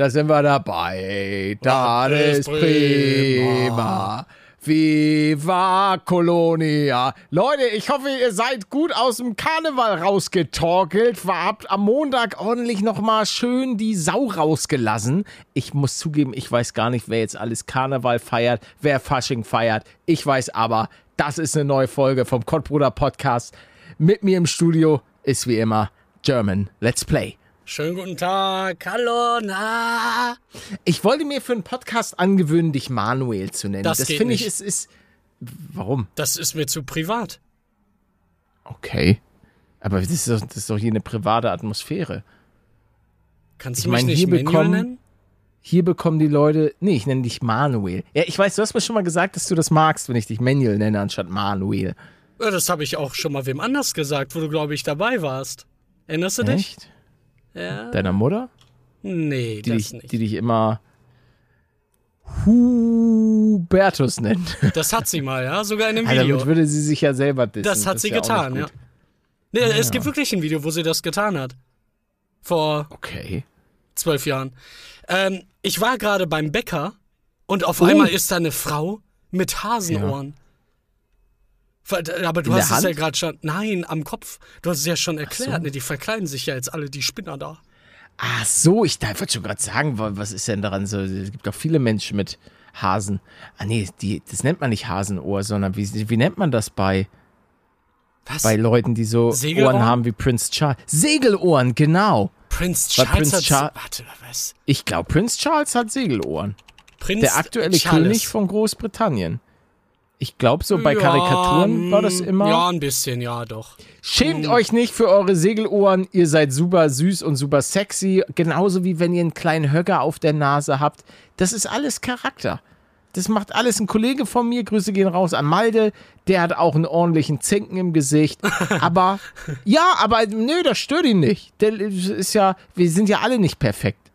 da sind wir dabei. Das ist prima. Viva Colonia. Leute, ich hoffe, ihr seid gut aus dem Karneval rausgetorkelt. Habt am Montag ordentlich nochmal schön die Sau rausgelassen. Ich muss zugeben, ich weiß gar nicht, wer jetzt alles Karneval feiert, wer Fasching feiert. Ich weiß aber, das ist eine neue Folge vom Kottbruder Podcast. Mit mir im Studio ist wie immer German Let's Play. Schönen guten Tag, hallo, na. Ich wollte mir für einen Podcast angewöhnen, dich Manuel zu nennen. Das, das finde ich, ist, ist. Warum? Das ist mir zu privat. Okay. Aber das ist doch, das ist doch hier eine private Atmosphäre. Kannst Ich du mich meine, nicht hier Manuel bekommen- nennen? Hier bekommen die Leute. Nee, ich nenne dich Manuel. Ja, ich weiß, du hast mir schon mal gesagt, dass du das magst, wenn ich dich Manuel nenne, anstatt Manuel. Ja, das habe ich auch schon mal wem anders gesagt, wo du, glaube ich, dabei warst. Erinnerst du dich? Echt? Ja. Deiner Mutter? Nee, Die, das dich, nicht. die dich immer Hubertus nennt. Das hat sie mal, ja, sogar in einem Also Video. damit würde sie sich ja selber dissen. das hat ist sie ja getan, ja. Nee, es gibt wirklich ein Video, wo sie das getan hat. Vor Okay. zwölf Jahren. Ähm, ich war gerade beim Bäcker und auf Oh. einmal ist da eine Frau mit Hasenohren. Ver- Aber du In hast es ja gerade schon. Nein, am Kopf. Du hast es ja schon erklärt, so. ne? Die verkleiden sich ja jetzt alle, die Spinner da. Ach so, ich wollte schon gerade sagen, wa- was ist denn daran so? Es gibt doch viele Menschen mit Hasen. Ah nee, die, das nennt man nicht Hasenohr, sondern wie, wie nennt man das bei, Was? bei Leuten, die so Segelohren? Ohren haben wie Prince Charles? Segelohren, genau. Prinz Weil Charles Prinz hat. Char- warte, was? Ich glaube, Prince Charles hat Segelohren. Prinz Der aktuelle Charles. König von Großbritannien. Ich glaube, so bei Ja, Karikaturen war das mm, immer. Ja, ein bisschen, ja, doch. Schämt euch nicht für eure Segelohren. Ihr seid super süß und super sexy. Genauso wie wenn ihr einen kleinen Höcker auf der Nase habt. Das ist alles Charakter. Das macht alles ein Kollege von mir. Grüße gehen raus an Malde. Der hat auch einen ordentlichen Zinken im Gesicht. Aber, ja, aber nö, das stört ihn nicht. Der ist ja, wir sind ja alle nicht perfekt.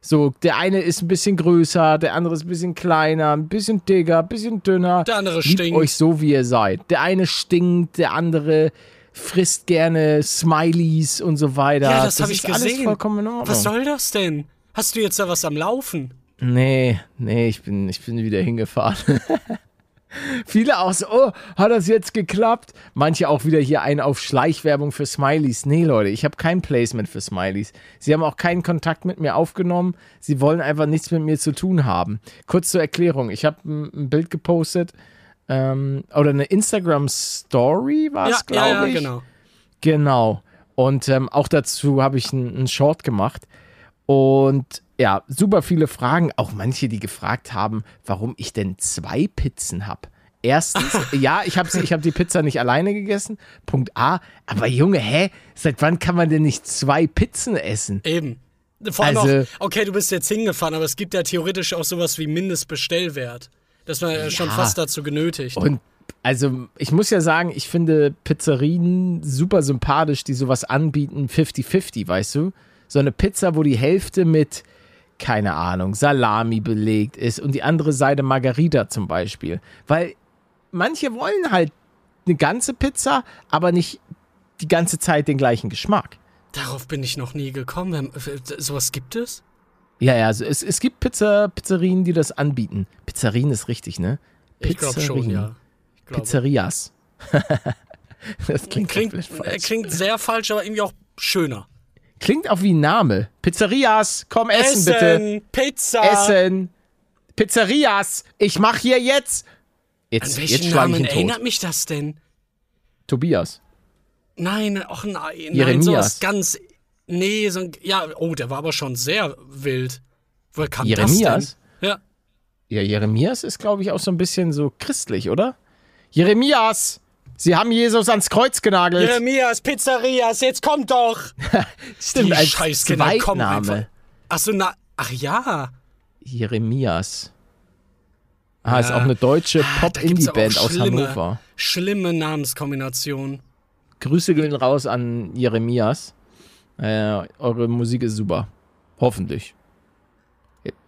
So, der eine ist ein bisschen größer, der andere ist ein bisschen kleiner, ein bisschen dicker, ein bisschen dünner. Der andere Liebt stinkt. euch so, wie ihr seid. Der eine stinkt, der andere frisst gerne Smileys und so weiter. Ja, das, habe ich gesehen. Was soll das denn? Hast du jetzt da was am Laufen? Nee, nee, ich bin, ich bin wieder hingefahren. Viele auch so, oh, hat das jetzt geklappt? Manche auch wieder hier einen auf Schleichwerbung für Smileys. Nee, Leute, ich habe kein Placement für Smileys. Sie haben auch keinen Kontakt mit mir aufgenommen. Sie wollen einfach nichts mit mir zu tun haben. Kurz zur Erklärung, ich habe ein, ein Bild gepostet ähm, oder eine Instagram-Story war Ja, es, glaube ja, ja, ich. genau. Genau. Und ähm, auch dazu habe ich einen Short gemacht. Und ja, super viele Fragen. Auch manche, die gefragt haben, warum ich denn zwei Pizzen habe. Erstens, ja, ich habe ich hab die Pizza nicht alleine gegessen. Punkt A. Aber Junge, hä? Seit wann kann man denn nicht zwei Pizzen essen? Eben. Vor allem Also- auch, okay, du bist jetzt hingefahren, aber es gibt ja theoretisch auch sowas wie Mindestbestellwert. Dass man ja schon fast dazu genötigt. Und also, ich muss ja sagen, ich finde Pizzerien super sympathisch, die sowas anbieten, 50-50, weißt du? So eine Pizza, wo die Hälfte mit, keine Ahnung, Salami belegt ist und die andere Seite Margarita zum Beispiel. Weil manche wollen halt eine ganze Pizza, aber nicht die ganze Zeit den gleichen Geschmack. Darauf bin ich noch nie gekommen. Wer- Sowas gibt es? Ja, ja, also es, es gibt Pizza, Pizzerien, die das anbieten. Pizzerien ist richtig, ne? Ich glaube schon, Pizzerien. ja. Glaube. Pizzerias. das klingt, Klingt, falsch. äh, klingt sehr falsch, aber irgendwie auch schöner. Klingt auch wie ein Name. Pizzerias, komm essen, bitte. Pizza. Essen. Pizzerias, ich mach hier jetzt. An Jetzt, welchen jetzt Namen erinnert mich das denn? Tobias. Nein, auch nein, nein, Jeremias. sowas ganz. Nee, so ein. Ja, oh, der war aber schon sehr wild. Woher kam Jeremias? das denn? Ja. Ja, Jeremias ist, glaube ich, auch so ein bisschen so christlich, oder? Jeremias, Sie haben Jesus ans Kreuz genagelt. Jeremias, Pizzerias, jetzt kommt doch! Stimmt, Die als Scheißkinder kommen einfach. Zweitname. Achso, na. Ach ja. Jeremias. Ah, ist Ja. auch eine deutsche Ah, Pop-Indie-Band aus Hannover. Schlimme Namenskombination. Grüße gehen raus an Jeremias. Äh, eure Musik ist super. Hoffentlich.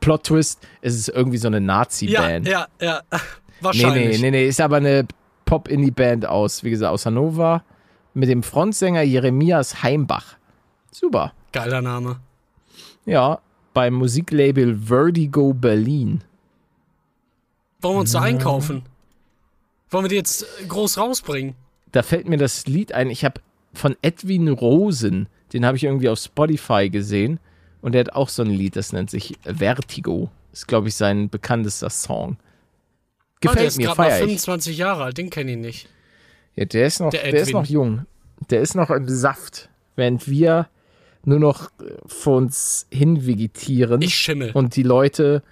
Plot Twist, es ist irgendwie so eine Ja, Nazi-Band. ja, ja. nee, Wahrscheinlich. nee, nee, nee, ist aber eine Pop-Indie-Band aus, wie gesagt, aus Hannover. Mit dem Frontsänger Jeremias Heimbach. Super. Geiler Name. Ja, beim Musiklabel Vertigo Berlin. Wollen wir uns da einkaufen? Wollen wir die jetzt groß rausbringen? Da fällt mir das Lied ein. Ich habe von Edwin Rosen, den habe ich irgendwie auf Spotify gesehen. Und der hat auch so ein Lied, das nennt sich Vertigo. Ist, glaube ich, sein bekanntester Song. Oh, der Gefällt ist mir, feier ich. 25 Jahre alt, den kenne ich nicht. Ja, der ist noch, Der der, ist noch jung. Der ist noch im Saft, während wir nur noch äh, vor uns hin vegetieren Ich schimmel. und die Leute,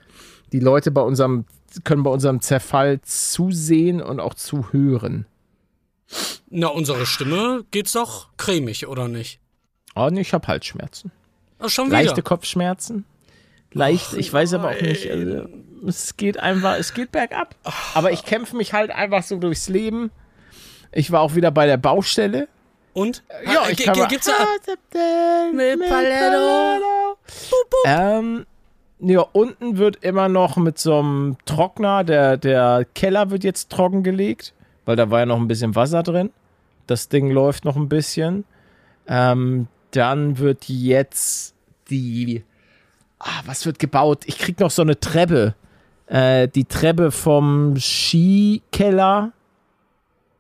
die Leute bei unserem können bei unserem Zerfall zusehen und auch zuhören. Na, unsere Stimme geht's doch cremig, oder nicht? Oh, nee, ich habe Halsschmerzen. Ach, schon wieder. Leichte Kopfschmerzen. Leicht, ich weiß aber auch nicht. Also, es geht einfach, es geht bergab. Aber ich kämpfe mich halt einfach so durchs Leben. Ich war auch wieder bei der Baustelle. Und? Ja, ich kann mal- Gibt's da. Mit Paletto. Ähm, ja, unten wird immer noch mit so einem Trockner, der, der Keller wird jetzt trockengelegt, weil da war ja noch ein bisschen Wasser drin. Das Ding läuft noch ein bisschen. Ähm, dann wird jetzt die. Ah, was wird gebaut? Ich krieg noch so eine Treppe. Äh, die Treppe vom Skikeller.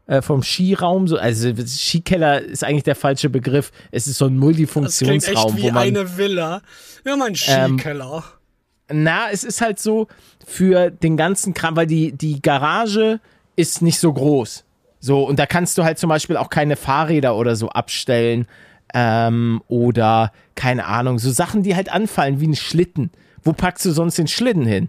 Äh, vom Skiraum. So, also Skikeller ist eigentlich der falsche Begriff. Es ist so ein Das klingt echt Multifunktionsraum, wie wo man. eine Villa. Wir haben einen Ähm, Skikeller. Na, es ist halt so für den ganzen Kram, weil die, die Garage ist nicht so groß. So, und da kannst du halt zum Beispiel auch keine Fahrräder oder so abstellen. Ähm, oder, keine Ahnung, so Sachen, die halt anfallen, wie ein Schlitten. Wo packst du sonst den Schlitten hin?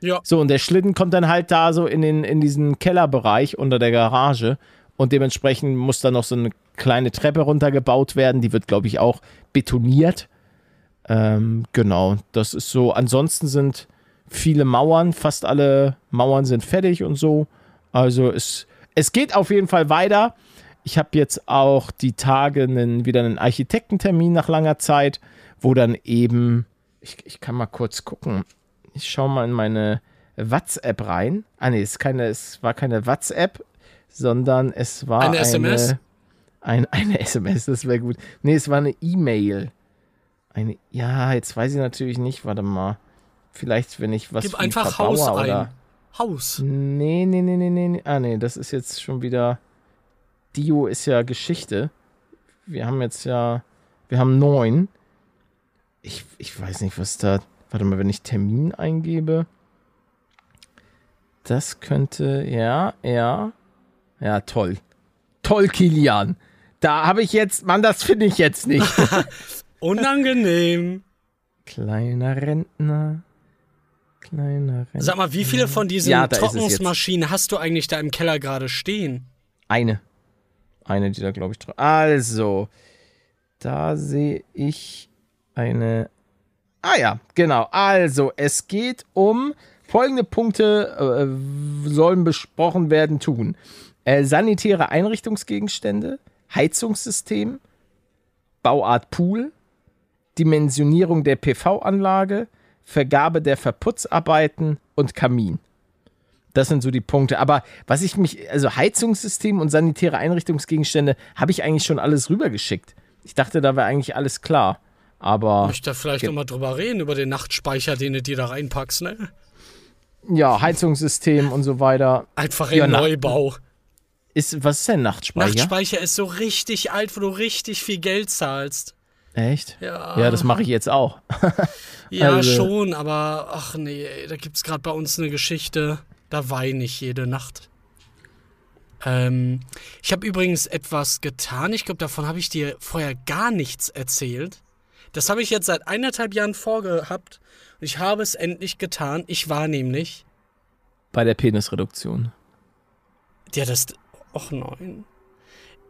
Ja. So, und der Schlitten kommt dann halt da so in, den, in diesen Kellerbereich unter der Garage. Und dementsprechend muss da noch so eine kleine Treppe runtergebaut werden. Die wird, glaube ich, auch betoniert. Ähm, genau, das ist so. Ansonsten sind viele Mauern, fast alle Mauern sind fertig und so. Also es, es geht auf jeden Fall weiter. Ich habe jetzt auch die Tage einen, wieder einen Architektentermin nach langer Zeit, wo dann eben, ich, ich kann mal kurz gucken. Ich schaue mal in meine WhatsApp rein. Ah nee, es, keine, es war keine WhatsApp, sondern es war Eine eine SMS? Ein, eine SMS, das wäre gut. Nee, es war eine E-Mail. Eine, ja, jetzt weiß ich natürlich nicht, warte mal. Vielleicht, wenn ich was Gib einfach Verbauer Haus ein. oder. Haus. Nee, nee, nee, nee, nee, nee. Ah, nee, das ist jetzt schon wieder. Dio ist ja Geschichte. Wir haben jetzt ja. Wir haben neun. Ich, ich weiß nicht, was da. Warte mal, wenn ich Termin eingebe. Das könnte. Ja, ja. Ja, toll. Toll, Kilian. Da habe ich jetzt. Mann, das finde ich jetzt nicht. Unangenehm. Kleiner Rentner. Kleiner Rentner. Sag mal, wie viele von diesen Ja. Trocknungsmaschinen hast du eigentlich da im Keller gerade stehen? Eine. Eine, die da, glaube ich. Also, da sehe ich eine. Ah ja, genau. Also, es geht um folgende Punkte, äh, sollen besprochen werden tun. Äh, sanitäre Einrichtungsgegenstände, Heizungssystem, Bauart Pool, Dimensionierung der PV-Anlage, Vergabe der Verputzarbeiten und Kamin. Das sind so die Punkte. Aber was ich mich, also Heizungssystem und sanitäre Einrichtungsgegenstände, habe ich eigentlich schon alles rübergeschickt. Ich dachte, da wäre eigentlich alles klar. Aber Möchte da vielleicht nochmal drüber reden, über den Nachtspeicher, den du dir da reinpackst, ne? ja, Heizungssystem und so weiter. Einfach Ja, im Nacht- Neubau. Ist, was ist denn Nachtspeicher? Nachtspeicher ist so richtig alt, wo du richtig viel Geld zahlst. Echt? Ja, Ja, das mache ich jetzt auch. ja also- schon, aber ach nee, da gibt's gerade bei uns eine Geschichte, da weine ich jede Nacht. Ähm, ich habe übrigens etwas getan, ich glaube, davon habe ich dir vorher gar nichts erzählt. Das habe ich jetzt seit eineinhalb Jahren vorgehabt und ich habe es endlich getan. Ich war nämlich, Bei der Penisreduktion. ja, das, ach nein,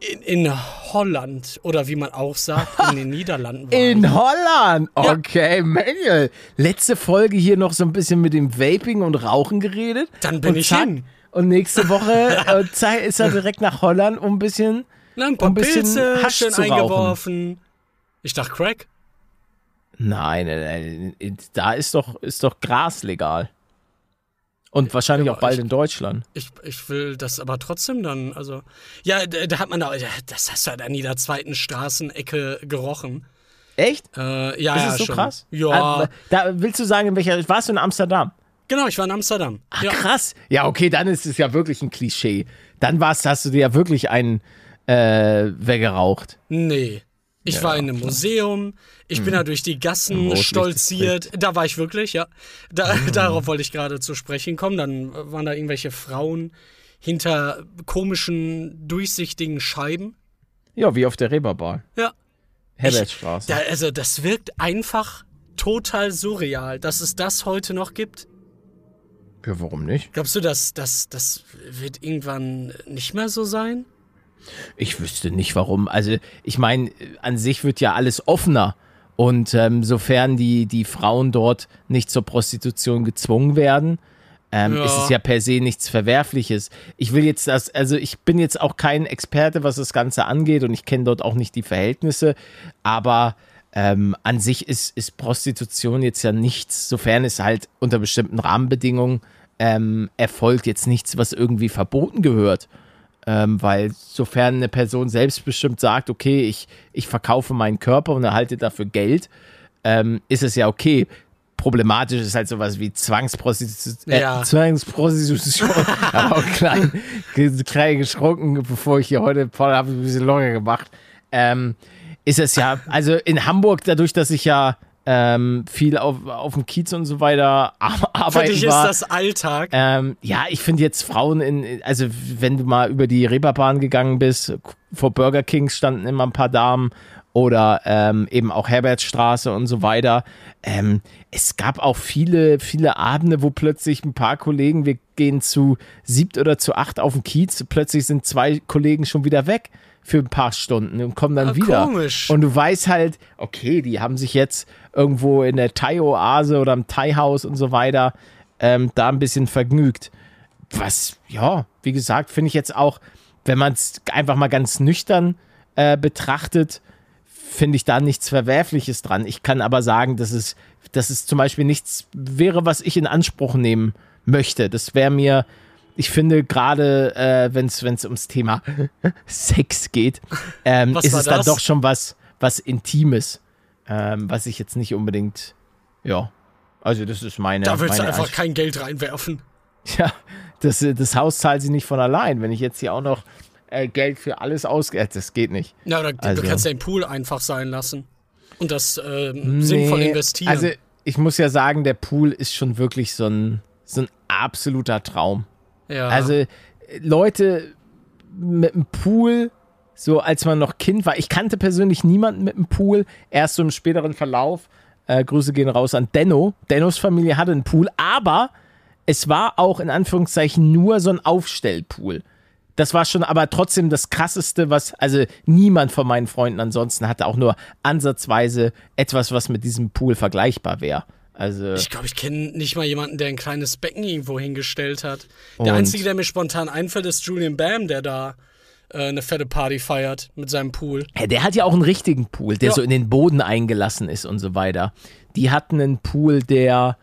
in, in Holland oder wie man auch sagt, in den Niederlanden war ich. In Holland! Okay, Manuel. Letzte Folge hier noch so ein bisschen mit dem Vaping und Rauchen geredet. Dann bin ich zack, hin. Und nächste Woche äh, ist er direkt nach Holland, um ein bisschen. Na, ein paar ein bisschen Pilze Hasch schön eingeworfen. Ich dachte Crack. Nein, nein, nein, da ist doch, ist doch Gras legal. Und wahrscheinlich Ja, auch bald ich- in Deutschland. Ich, ich will das aber trotzdem dann, also. Ja, da, da hat man da, das hast du halt an jeder zweiten Straßenecke gerochen. Echt? Äh, ja, Ist ja, es so schon. krass? Ja. Ah, Da willst du sagen, in welcher warst du in Amsterdam? Genau, ich war in Amsterdam. Ach, ja. krass. Ja, okay, dann ist es ja wirklich ein Klischee. Dann warst, hast du dir ja wirklich einen äh, weggeraucht. Nee. Ich war in einem Museum, ich bin da durch die Gassen stolziert. Da war ich wirklich, ja. Da, Darauf wollte ich gerade zu sprechen kommen. Dann waren da irgendwelche Frauen hinter komischen, durchsichtigen Scheiben. Ja, wie auf der Reeperbahn. Ja. Herbertstraße. Da, also, das wirkt einfach total surreal, dass es das heute noch gibt. Ja, warum nicht? Glaubst du, dass das, das wird irgendwann nicht mehr so sein? Ich wüsste nicht warum. Also, ich meine, an sich wird ja alles offener. Und ähm, sofern die, die Frauen dort nicht zur Prostitution gezwungen werden, ähm, Ja. ist es ja per se nichts Verwerfliches. Ich will jetzt das, also ich bin jetzt auch kein Experte, was das Ganze angeht und ich kenne dort auch nicht die Verhältnisse, aber ähm, an sich ist, ist Prostitution jetzt ja nichts, sofern es halt unter bestimmten Rahmenbedingungen ähm, erfolgt, jetzt nichts, was irgendwie verboten gehört. Ähm, weil sofern eine Person selbstbestimmt sagt, okay, ich, ich verkaufe meinen Körper und erhalte dafür Geld, ähm, ist es ja okay. Problematisch ist halt sowas wie Zwangsprostitution. Äh, Ja. Zwangsprostitution. Aber auch klein, klein geschrunken, bevor ich hier heute voll habe, ein bisschen locker gemacht. Ähm, ist es ja, also in Hamburg, dadurch, dass ich ja ähm, viel auf, auf dem Kiez und so weiter ar- Für arbeiten dich ist war. das Alltag. Ähm, ja, ich finde jetzt Frauen in, also wenn du mal über die Reeperbahn gegangen bist, vor Burger Kings standen immer ein paar Damen oder ähm, eben auch Herbertstraße und so weiter. Ähm, es gab auch viele, viele Abende, wo plötzlich ein paar Kollegen, wir gehen zu siebt oder zu acht auf den Kiez, plötzlich sind zwei Kollegen schon wieder weg für ein paar Stunden und kommen dann Ah, wieder. komisch. Und du weißt halt, okay, die haben sich jetzt irgendwo in der Thai-Oase oder im Thai-Haus und so weiter ähm, da ein bisschen vergnügt. Was, ja, wie gesagt, finde ich jetzt auch, wenn man es einfach mal ganz nüchtern äh, betrachtet, finde ich da nichts Verwerfliches dran. Ich kann aber sagen, dass es, dass es zum Beispiel nichts wäre, was ich in Anspruch nehmen möchte. Das wäre mir, ich finde gerade, äh, wenn es ums Thema Sex geht, ähm, ist es dann das? doch schon was, was Intimes, ähm, was ich jetzt nicht unbedingt, ja, also das ist meine. Da willst du meine einfach Ansch- kein Geld reinwerfen. ja, das, äh, das Haus zahlt sich nicht von allein. Wenn ich jetzt hier auch noch äh, Geld für alles ausgebe, das geht nicht. Ja, da, Also- du kannst den Pool einfach sein lassen. Und das ähm, sinnvoll Nee, investieren. Also ich muss ja sagen, der Pool ist schon wirklich so ein, so ein absoluter Traum. Ja. Also Leute mit einem Pool, so als man noch Kind war, ich kannte persönlich niemanden mit einem Pool, erst so im späteren Verlauf. Äh, Grüße gehen raus an Denno. Dennos Familie hatte einen Pool, aber es war auch in Anführungszeichen nur so ein Aufstellpool. Das war schon aber trotzdem das krasseste, was, also niemand von meinen Freunden ansonsten hatte auch nur ansatzweise etwas, was mit diesem Pool vergleichbar wäre. Also, ich glaube, ich kenne nicht mal jemanden, der ein kleines Becken irgendwo hingestellt hat. Der einzige, der mir spontan einfällt, ist Julian Bam, der da äh, eine fette Party feiert mit seinem Pool. Ja, der hat ja auch einen richtigen Pool, der Ja. so in den Boden eingelassen ist und so weiter. Die hatten einen Pool, der,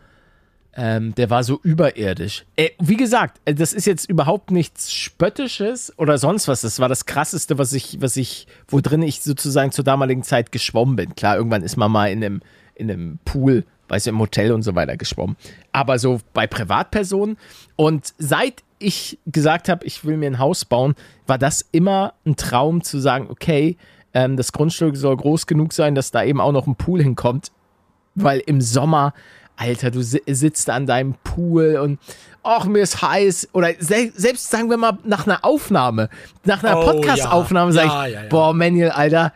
ähm, der war so überirdisch. Äh, wie gesagt, äh, das ist jetzt überhaupt nichts Spöttisches oder sonst was. Das war das Krasseste, was ich, was ich, wo drin ich sozusagen zur damaligen Zeit geschwommen bin. Klar, irgendwann ist man mal in einem, in einem Pool, weißt du, im Hotel und so weiter geschwommen. Aber so bei Privatpersonen. Und seit ich gesagt habe, ich will mir ein Haus bauen, war das immer ein Traum zu sagen, okay, ähm, das Grundstück soll groß genug sein, dass da eben auch noch ein Pool hinkommt. Weil im Sommer, Alter, du si sitzt an deinem Pool und ach, mir ist heiß. Oder se selbst sagen wir mal nach einer Aufnahme, nach einer Oh, Podcast-Aufnahme, ja. sag Ja, ich, ja, boah, Manuel, Alter,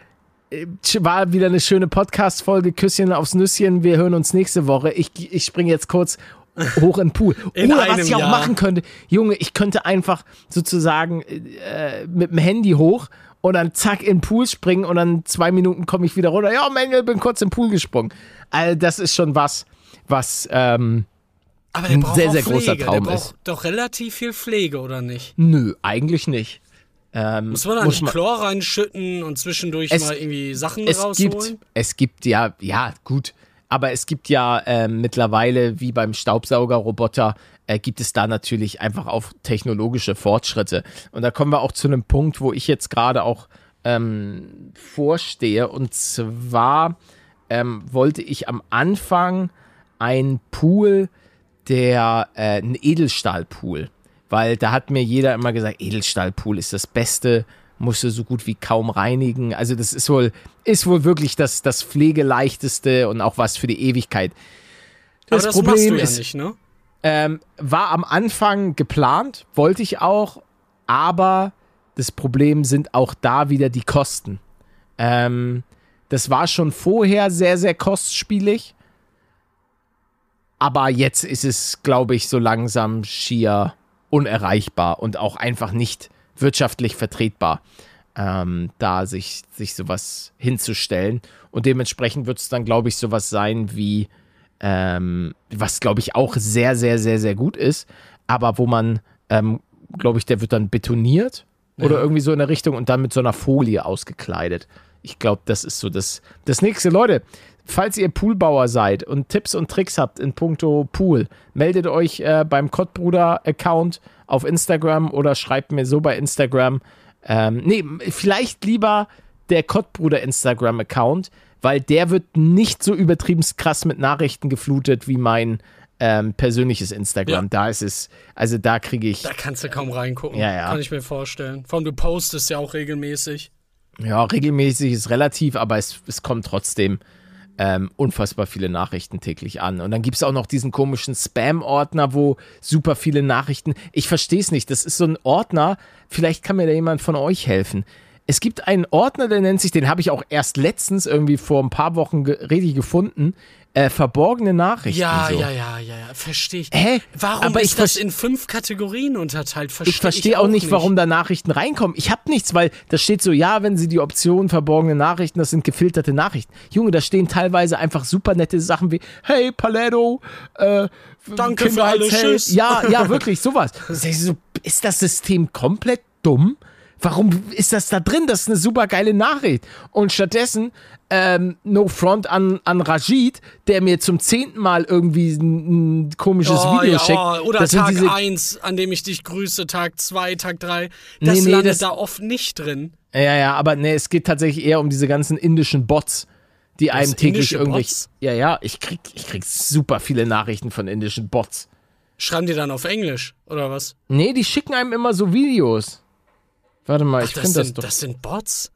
war wieder eine schöne Podcast-Folge. Küsschen aufs Nüsschen. Wir hören uns nächste Woche. Ich, ich springe jetzt kurz hoch in den Pool. In Oder was ich auch Jahr. machen könnte, Junge, ich könnte einfach sozusagen äh, mit dem Handy hoch und dann zack in den Pool springen und dann zwei Minuten komme ich wieder runter. Ja, Manuel, bin kurz im Pool gesprungen. Also das ist schon was, was, ähm, Ein sehr, auch sehr Pflege. großer Traum der braucht ist. doch relativ viel Pflege, oder nicht? nö, eigentlich nicht. Ähm, Muss man da nicht Chlor reinschütten und zwischendurch Es- mal irgendwie Sachen es rausholen? gibt, es gibt ja, ja, gut. Aber es gibt ja ähm, mittlerweile, wie beim Staubsaugerroboter, äh, gibt es da natürlich einfach auch technologische Fortschritte. Und da kommen wir auch zu einem Punkt, wo ich jetzt gerade auch ähm, vorstehe. Und zwar ähm, wollte ich am Anfang einen Pool, der äh, ein Edelstahlpool, weil da hat mir jeder immer gesagt, Edelstahlpool ist das Beste, musst du so gut wie kaum reinigen. Also das ist wohl, ist wohl wirklich das, das pflegeleichteste und auch was für die Ewigkeit. Das, das Problem ja ist, nicht, ne? ähm, war am Anfang geplant, wollte ich auch, aber das Problem sind auch da wieder die Kosten. Ähm, das war schon vorher sehr, sehr kostspielig. Aber jetzt ist es, glaube ich, so langsam schier unerreichbar und auch einfach nicht wirtschaftlich vertretbar, ähm, da sich, sich sowas hinzustellen. Und dementsprechend wird es dann, glaube ich, sowas sein wie, ähm, was, glaube ich, auch sehr, sehr, sehr, sehr gut ist, aber wo man, ähm, glaube ich, der wird dann betoniert ja. oder irgendwie so in der Richtung und dann mit so einer Folie ausgekleidet. Ich glaube, das ist so das, das nächste. Leute, falls ihr Poolbauer seid und Tipps und Tricks habt in puncto Pool, meldet euch äh, beim Kottbruder-Account auf Instagram oder schreibt mir so bei Instagram. Ähm, nee, vielleicht lieber der Kottbruder Instagram-Account, weil der wird nicht so übertrieben krass mit Nachrichten geflutet wie mein ähm, persönliches Instagram. Ja. Da ist es, also da kriege ich. Da kannst du kaum reingucken. Ja, ja. Kann ich mir vorstellen. Vor allem, du postest ja auch regelmäßig. Ja, regelmäßig ist relativ, aber es, es kommt trotzdem ähm, unfassbar viele Nachrichten täglich an. Und dann gibt es auch noch diesen komischen Spam-Ordner, wo super viele Nachrichten. Ich verstehe es nicht. Das ist so ein Ordner. Vielleicht kann mir da jemand von euch helfen. Es gibt einen Ordner, der nennt sich, den habe ich auch erst letztens irgendwie vor ein paar Wochen ge richtig gefunden äh, verborgene Nachrichten. Ja, so. ja, ja, ja, ja, verstehe ich. Hä? Warum aber ist das in fünf Kategorien unterteilt? Versteh ich verstehe auch, nicht, warum da Nachrichten reinkommen. Ich habe nichts, weil da steht so, ja, wenn Sie die Option verborgene Nachrichten, das sind gefilterte Nachrichten. Junge, da stehen teilweise einfach super nette Sachen wie, hey, Paletto, äh, Danke für alles, tschüss. Ja, ja, wirklich, sowas. ist das System komplett dumm? Warum ist das da drin? Das ist eine super geile Nachricht. Und stattdessen ähm, No Front an, an Rajid, der mir zum zehnten Mal irgendwie ein, ein komisches oh, Video ja, schickt. Oh, oder das Tag 1, an dem ich dich grüße, Tag 2, Tag 3. Das nee, nee, landet das, da oft nicht drin. Ja, ja, aber nee, es geht tatsächlich eher um diese ganzen indischen Bots, die das einem täglich irgendwie. Ja, ja, ich krieg, ich krieg super viele Nachrichten von indischen Bots. Schreiben die dann auf Englisch, oder was? Nee, die schicken einem immer so Videos. Warte mal, Ach, ich finde das doch. Das sind Bots?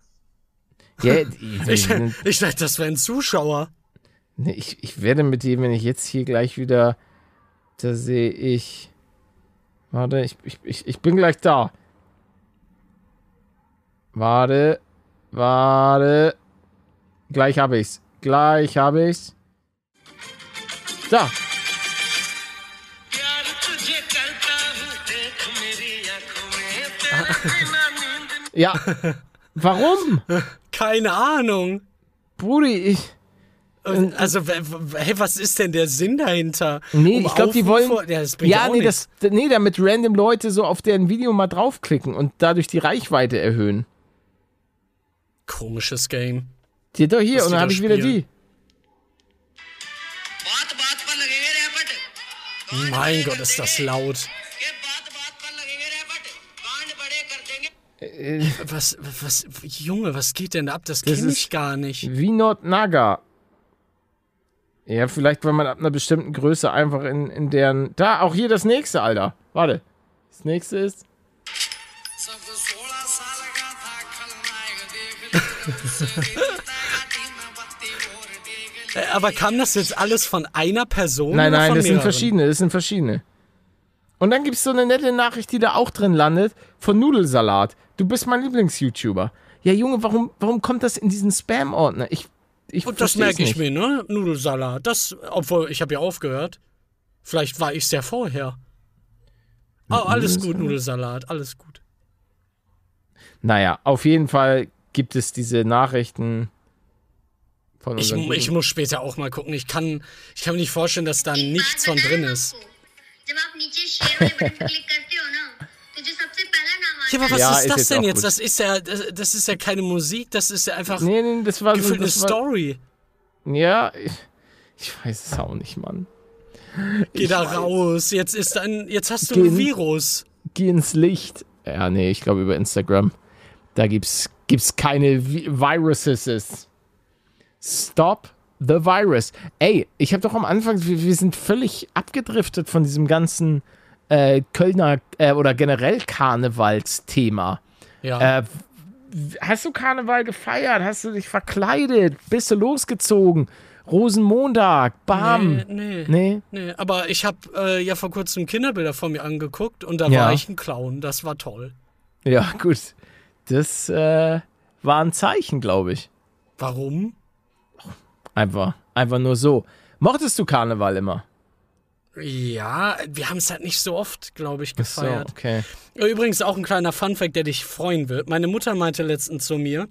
Ja, ich, ich dachte, das wären Zuschauer. Nee, ich, ich werde mit dem, wenn ich jetzt hier gleich wieder. Da sehe ich. Warte, ich, ich, ich, ich bin gleich da. Warte. Warte. Gleich habe ich's. Gleich habe ich's. Da. ja. Warum? Keine Ahnung. Brudi, ich. Also, hey, was ist denn der Sinn dahinter? Nee, um ich glaube, die wollen. Vor, ja, ja nee, das, nee, damit random Leute so auf deren Video mal draufklicken und dadurch die Reichweite erhöhen. Komisches Game. Die doch hier, und dann habe ich wieder die. Mein Gott, ist das laut. Äh, was, was, Junge, was geht denn ab? Das, das kenne ich gar nicht. Vinod Naga. Ja, vielleicht, weil man ab einer bestimmten Größe einfach in, in deren. Da, auch hier das nächste, Alter. Warte. Das nächste ist. Äh, aber kam das jetzt alles von einer Person? Nein, nein, das mehreren? sind verschiedene. Das sind verschiedene. Und dann gibt es so eine nette Nachricht, die da auch drin landet, von Nudelsalat. Du bist mein Lieblings-YouTuber. Ja, Junge, warum, warum kommt das in diesen Spam-Ordner? Ich, ich Und das merke ich mir, ne? Nudelsalat. Das, obwohl, ich habe ja aufgehört. Vielleicht war ich es ja vorher. Oh, alles gut, Nudelsalat, alles gut. Naja, auf jeden Fall gibt es diese Nachrichten von ich, ich muss später auch mal gucken. Ich kann, ich kann mir nicht vorstellen, dass da nichts von drin ist. Ja, aber was ja, ist das ist denn jetzt? Das ist ja, das, das, ist ja keine Musik, das ist ja einfach nee, nee, das war so, eine war, Story. Ja, ich, ich, weiß es auch nicht, Mann. Geh ich da weiß. raus, jetzt ist dann, jetzt hast du geh ein Virus. Geh ins Licht. Ja, nee, ich glaube über Instagram. Da gibt's, gibt's keine Vi Viruses. Stop The Virus. Ey, ich habe doch am Anfang, wir, wir, sind völlig abgedriftet von diesem ganzen äh, Kölner äh, oder generell Karnevalsthema. Ja. Äh, hast du Karneval gefeiert? Hast du dich verkleidet? Bist du losgezogen? Rosenmontag, bam. Nee, nee. Nee? Nee, aber ich habe äh, ja vor kurzem Kinderbilder von mir angeguckt und da Ja. war ich ein Clown. Das war toll. Ja, gut. Das äh, war ein Zeichen, glaube ich. Warum? Einfach, einfach nur so. Mochtest du Karneval immer? Ja, wir haben es halt nicht so oft, glaube ich, So, gefeiert. okay. Übrigens auch ein kleiner Funfact, der dich freuen wird. Meine Mutter meinte letztens zu mir,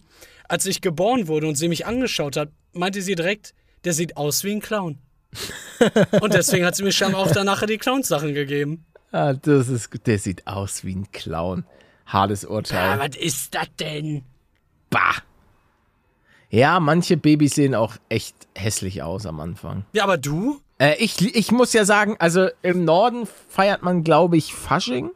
als ich geboren wurde und sie mich angeschaut hat, meinte sie direkt, der sieht aus wie ein Clown. und deswegen hat sie mir schon auch danach die Clowns-Sachen gegeben. Ah, das ist gut. Der sieht aus wie ein Clown. Hartes Ja, Urteil. was ist das denn? Bah. Ja, manche Babys sehen auch echt hässlich aus am Anfang. Ja, aber du? Äh, ich, ich muss ja sagen, also im Norden feiert man, glaube ich, Fasching.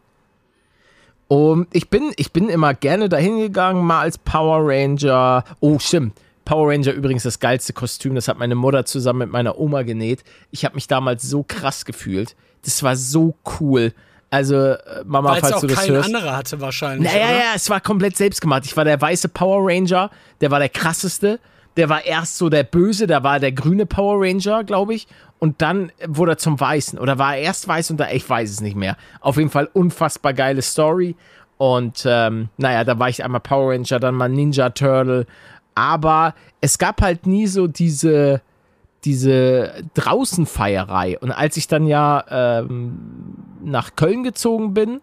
Und ich bin, ich bin immer gerne dahin gegangen, mal als Power Ranger. Oh, stimmt. Power Ranger übrigens das geilste Kostüm. Das hat meine Mutter zusammen mit meiner Oma genäht. Ich habe mich damals so krass gefühlt. Das war so cool. Also, äh, Mama, Weil es falls auch du das hörst. anderer hatte wahrscheinlich. Naja, oder? ja, es war komplett selbst gemacht. Ich war der weiße Power Ranger, der war der krasseste. Der war erst so der Böse, da war der grüne Power Ranger, glaube ich. Und dann wurde er zum Weißen. Oder war er erst weiß und da, ich weiß es nicht mehr. Auf jeden Fall unfassbar geile Story. Und ähm, naja, da war ich einmal Power Ranger, dann mal Ninja Turtle. Aber es gab halt nie so diese, diese Draußenfeierei. Und als ich dann ja ähm, nach Köln gezogen bin,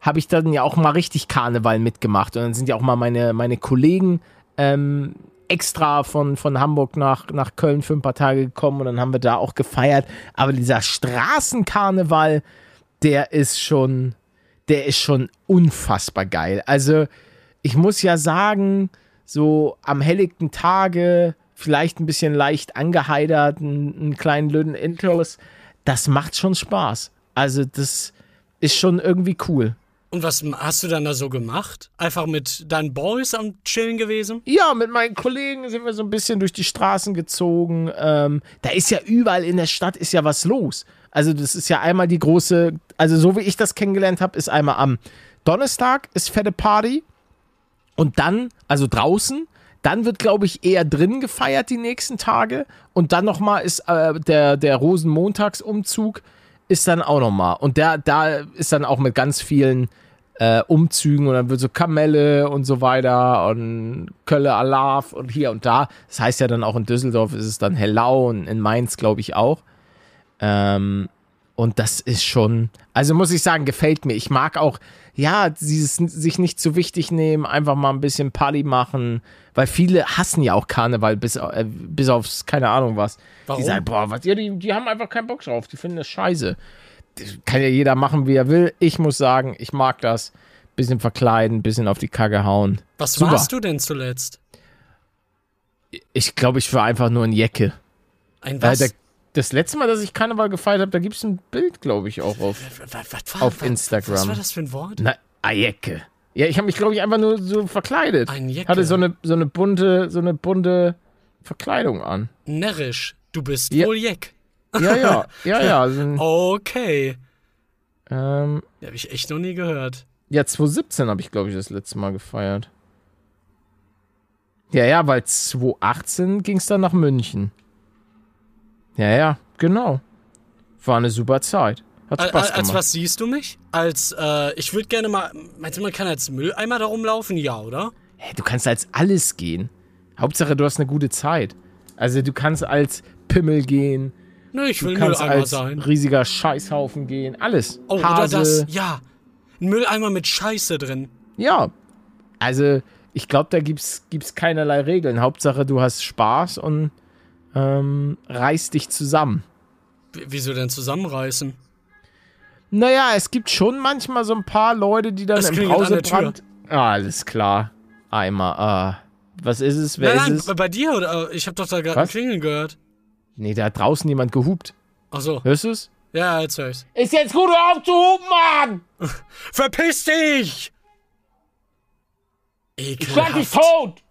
habe ich dann ja auch mal richtig Karneval mitgemacht. Und dann sind ja auch mal meine, meine Kollegen ähm, extra von, von Hamburg nach, nach Köln für ein paar Tage gekommen und dann haben wir da auch gefeiert. Aber dieser Straßenkarneval, der ist schon, der ist schon unfassbar geil. Also, ich muss ja sagen, so am helllichten Tage, vielleicht ein bisschen leicht angeheidert, einen, einen kleinen Löden Interlace, das macht schon Spaß. Also, das ist schon irgendwie cool. Und was hast du dann da so gemacht? Einfach mit deinen Boys am Chillen gewesen? Ja, mit meinen Kollegen sind wir so ein bisschen durch die Straßen gezogen. Ähm, da ist ja überall in der Stadt ist ja was los. Also das ist ja einmal die große, also so wie ich das kennengelernt habe, ist einmal am Donnerstag ist fette Party und dann, also draußen, dann wird glaube ich eher drin gefeiert die nächsten Tage und dann nochmal ist äh, der, der Rosenmontagsumzug ist dann auch nochmal und da, da ist dann auch mit ganz vielen äh, Umzügen und dann wird so Kamelle und so weiter und Kölle Alarv und hier und da. Das heißt ja dann auch in Düsseldorf ist es dann Hellau und in Mainz glaube ich auch. Ähm, und das ist schon, also muss ich sagen, gefällt mir. Ich mag auch, ja, dieses sich nicht zu wichtig nehmen, einfach mal ein bisschen Party machen, weil viele hassen ja auch Karneval bis, äh, bis aufs, keine Ahnung was. Warum? Die sagen, boah, was, ja, die, die haben einfach keinen Bock drauf, die finden das scheiße. Kann ja jeder machen, wie er will. Ich muss sagen, ich mag das. Bisschen verkleiden, bisschen auf die Kacke hauen. Was Super. warst du denn zuletzt? Ich glaube, ich war einfach nur ein Jecke. Ein was? der, das letzte Mal, dass ich Karneval gefeiert habe, da gibt es ein Bild, glaube ich, auch auf. was, was, was, auf Instagram. Was war das für ein Wort? Na, a Jecke. Ja, ich habe mich, glaube ich, einfach nur so verkleidet. Ein Jecke. Hatte so eine, so eine bunte, so eine bunte Verkleidung an. Närrisch. Du bist Ja. wohl Jeck. Ja, ja, ja, ja. So ein, Okay. ähm, habe ich echt noch nie gehört. ja, 2017 habe ich, glaube ich, das letzte Mal gefeiert. Ja, ja, weil 2018 ging es dann nach München. Ja, ja, genau. War eine super Zeit. Hat Spaß al- als gemacht. was siehst du mich? Als, äh, ich würde gerne mal. Meinst du, man kann als Mülleimer da rumlaufen? Ja, oder? Hey, du kannst als alles gehen. Hauptsache, du hast eine gute Zeit. Also, du kannst als Pimmel gehen, Nö, ich will du kannst Mülleimer als sein. riesiger Scheißhaufen gehen, alles. Oh, Hase. oder das. Ja. Ein Mülleimer mit Scheiße drin. Ja. Also, ich glaube, da gibt's, gibt's keinerlei Regeln. Hauptsache, du hast Spaß und ähm, reißt dich zusammen. W wieso denn zusammenreißen? Naja, es gibt schon manchmal so ein paar Leute, die dann Es im Brausebrand. Ah, alles klar. Einmal. Ah. Was ist es? Wer nein, ist nein, es? bei dir oder? Ich habe doch da gerade? Klingeln gehört. Nee, da hat draußen jemand gehupt. Ach so. Hörst du es? Ja, jetzt höre ich's. Ist jetzt gut, hör auf zu hupen, Mann! Verpiss dich! Ich schlag dich Ekelhaft. tot!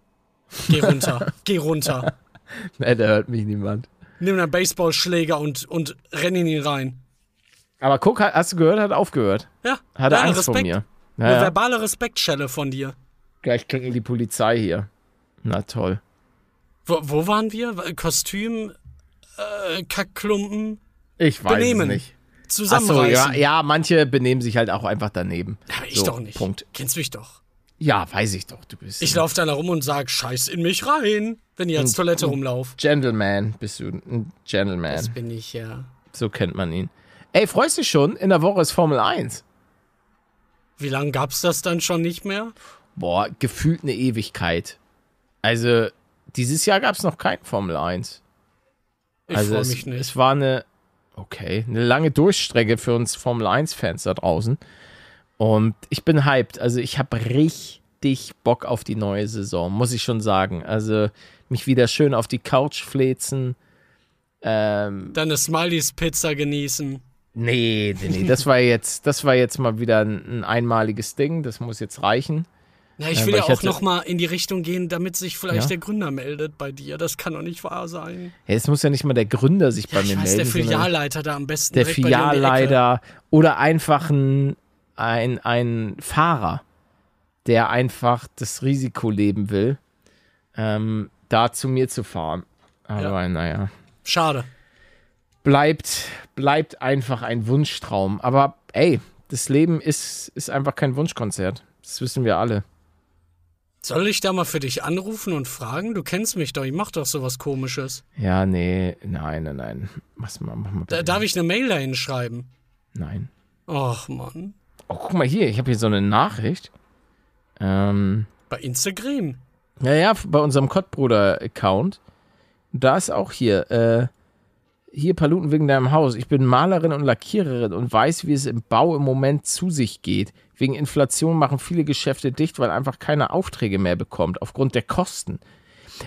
Geh runter. Geh runter. nee, da hört mich niemand. Nimm einen Baseballschläger und, und renn in ihn rein. Aber guck, hast du gehört, hat aufgehört. Ja. Hat er Angst Respekt. vor mir. Eine Ja, ja. verbale Respektschelle von dir. Gleich kriegen die Polizei hier. Na toll. Wo, wo waren wir? Kostüm, äh, Kackklumpen, Ich weiß Benehmen. es nicht. Ach so, zusammenreißen. ja, ja, manche benehmen sich halt auch einfach daneben. Aber ich so, doch nicht. Punkt. Kennst mich doch. Ja, weiß ich doch, du bist Ich laufe da rum und sag Scheiß in mich rein, wenn ich als Toilette rumlauf. Gentleman, bist du ein Das Gentleman. bin ich ja. So kennt man ihn. Ey, freust du dich schon? In der Woche ist Formel 1. Wie lange gab's das dann schon nicht mehr? Boah, gefühlt eine Ewigkeit. Also, dieses Jahr gab es noch kein Formel 1. Ich also es, mich nicht. es war eine, okay, eine lange Durchstrecke für uns Formel 1-Fans da draußen. Und ich bin hyped. Also ich habe richtig Bock auf die neue Saison, muss ich schon sagen. Also mich wieder schön auf die Couch flezen. Ähm, Deine Smileys Pizza genießen. nee, nee, nee, das war jetzt, das war jetzt mal wieder ein, ein einmaliges Ding. Das muss jetzt reichen. Ja, ich Ja, will ja ich auch hatte- noch mal in die Richtung gehen, damit sich vielleicht Ja? der Gründer meldet bei dir. Das kann doch nicht wahr sein. Ja, es muss ja nicht mal der Gründer sich bei ich mir weiß, melden. der Filialleiter da am besten der bei um. Filialleiter oder einfach ein, ein, ein Fahrer, der einfach das Risiko leben will, ähm, da zu mir zu fahren. Aber naja, Schade. bleibt, bleibt einfach ein Wunschtraum. Aber ey, das Leben ist, ist einfach kein Wunschkonzert. Das wissen wir alle. Soll ich da mal für dich anrufen und fragen? Du kennst mich doch, ich mach doch sowas komisches. Ja, nee, nein, nein, nein. Mach mal, mach mal Da, darf ich eine Mail dahin schreiben? Nein. Och, Mann. Oh, guck mal hier, ich habe hier so eine Nachricht. Ähm, Bei Instagram. Ja, ja, bei unserem Kottbruder-Account. Da ist auch hier, äh, hier Paluten wegen deinem Haus. Ich bin Malerin und Lackiererin und weiß, wie es im Bau im Moment zu sich geht. Wegen Inflation machen viele Geschäfte dicht, weil einfach keine Aufträge mehr bekommt, aufgrund der Kosten.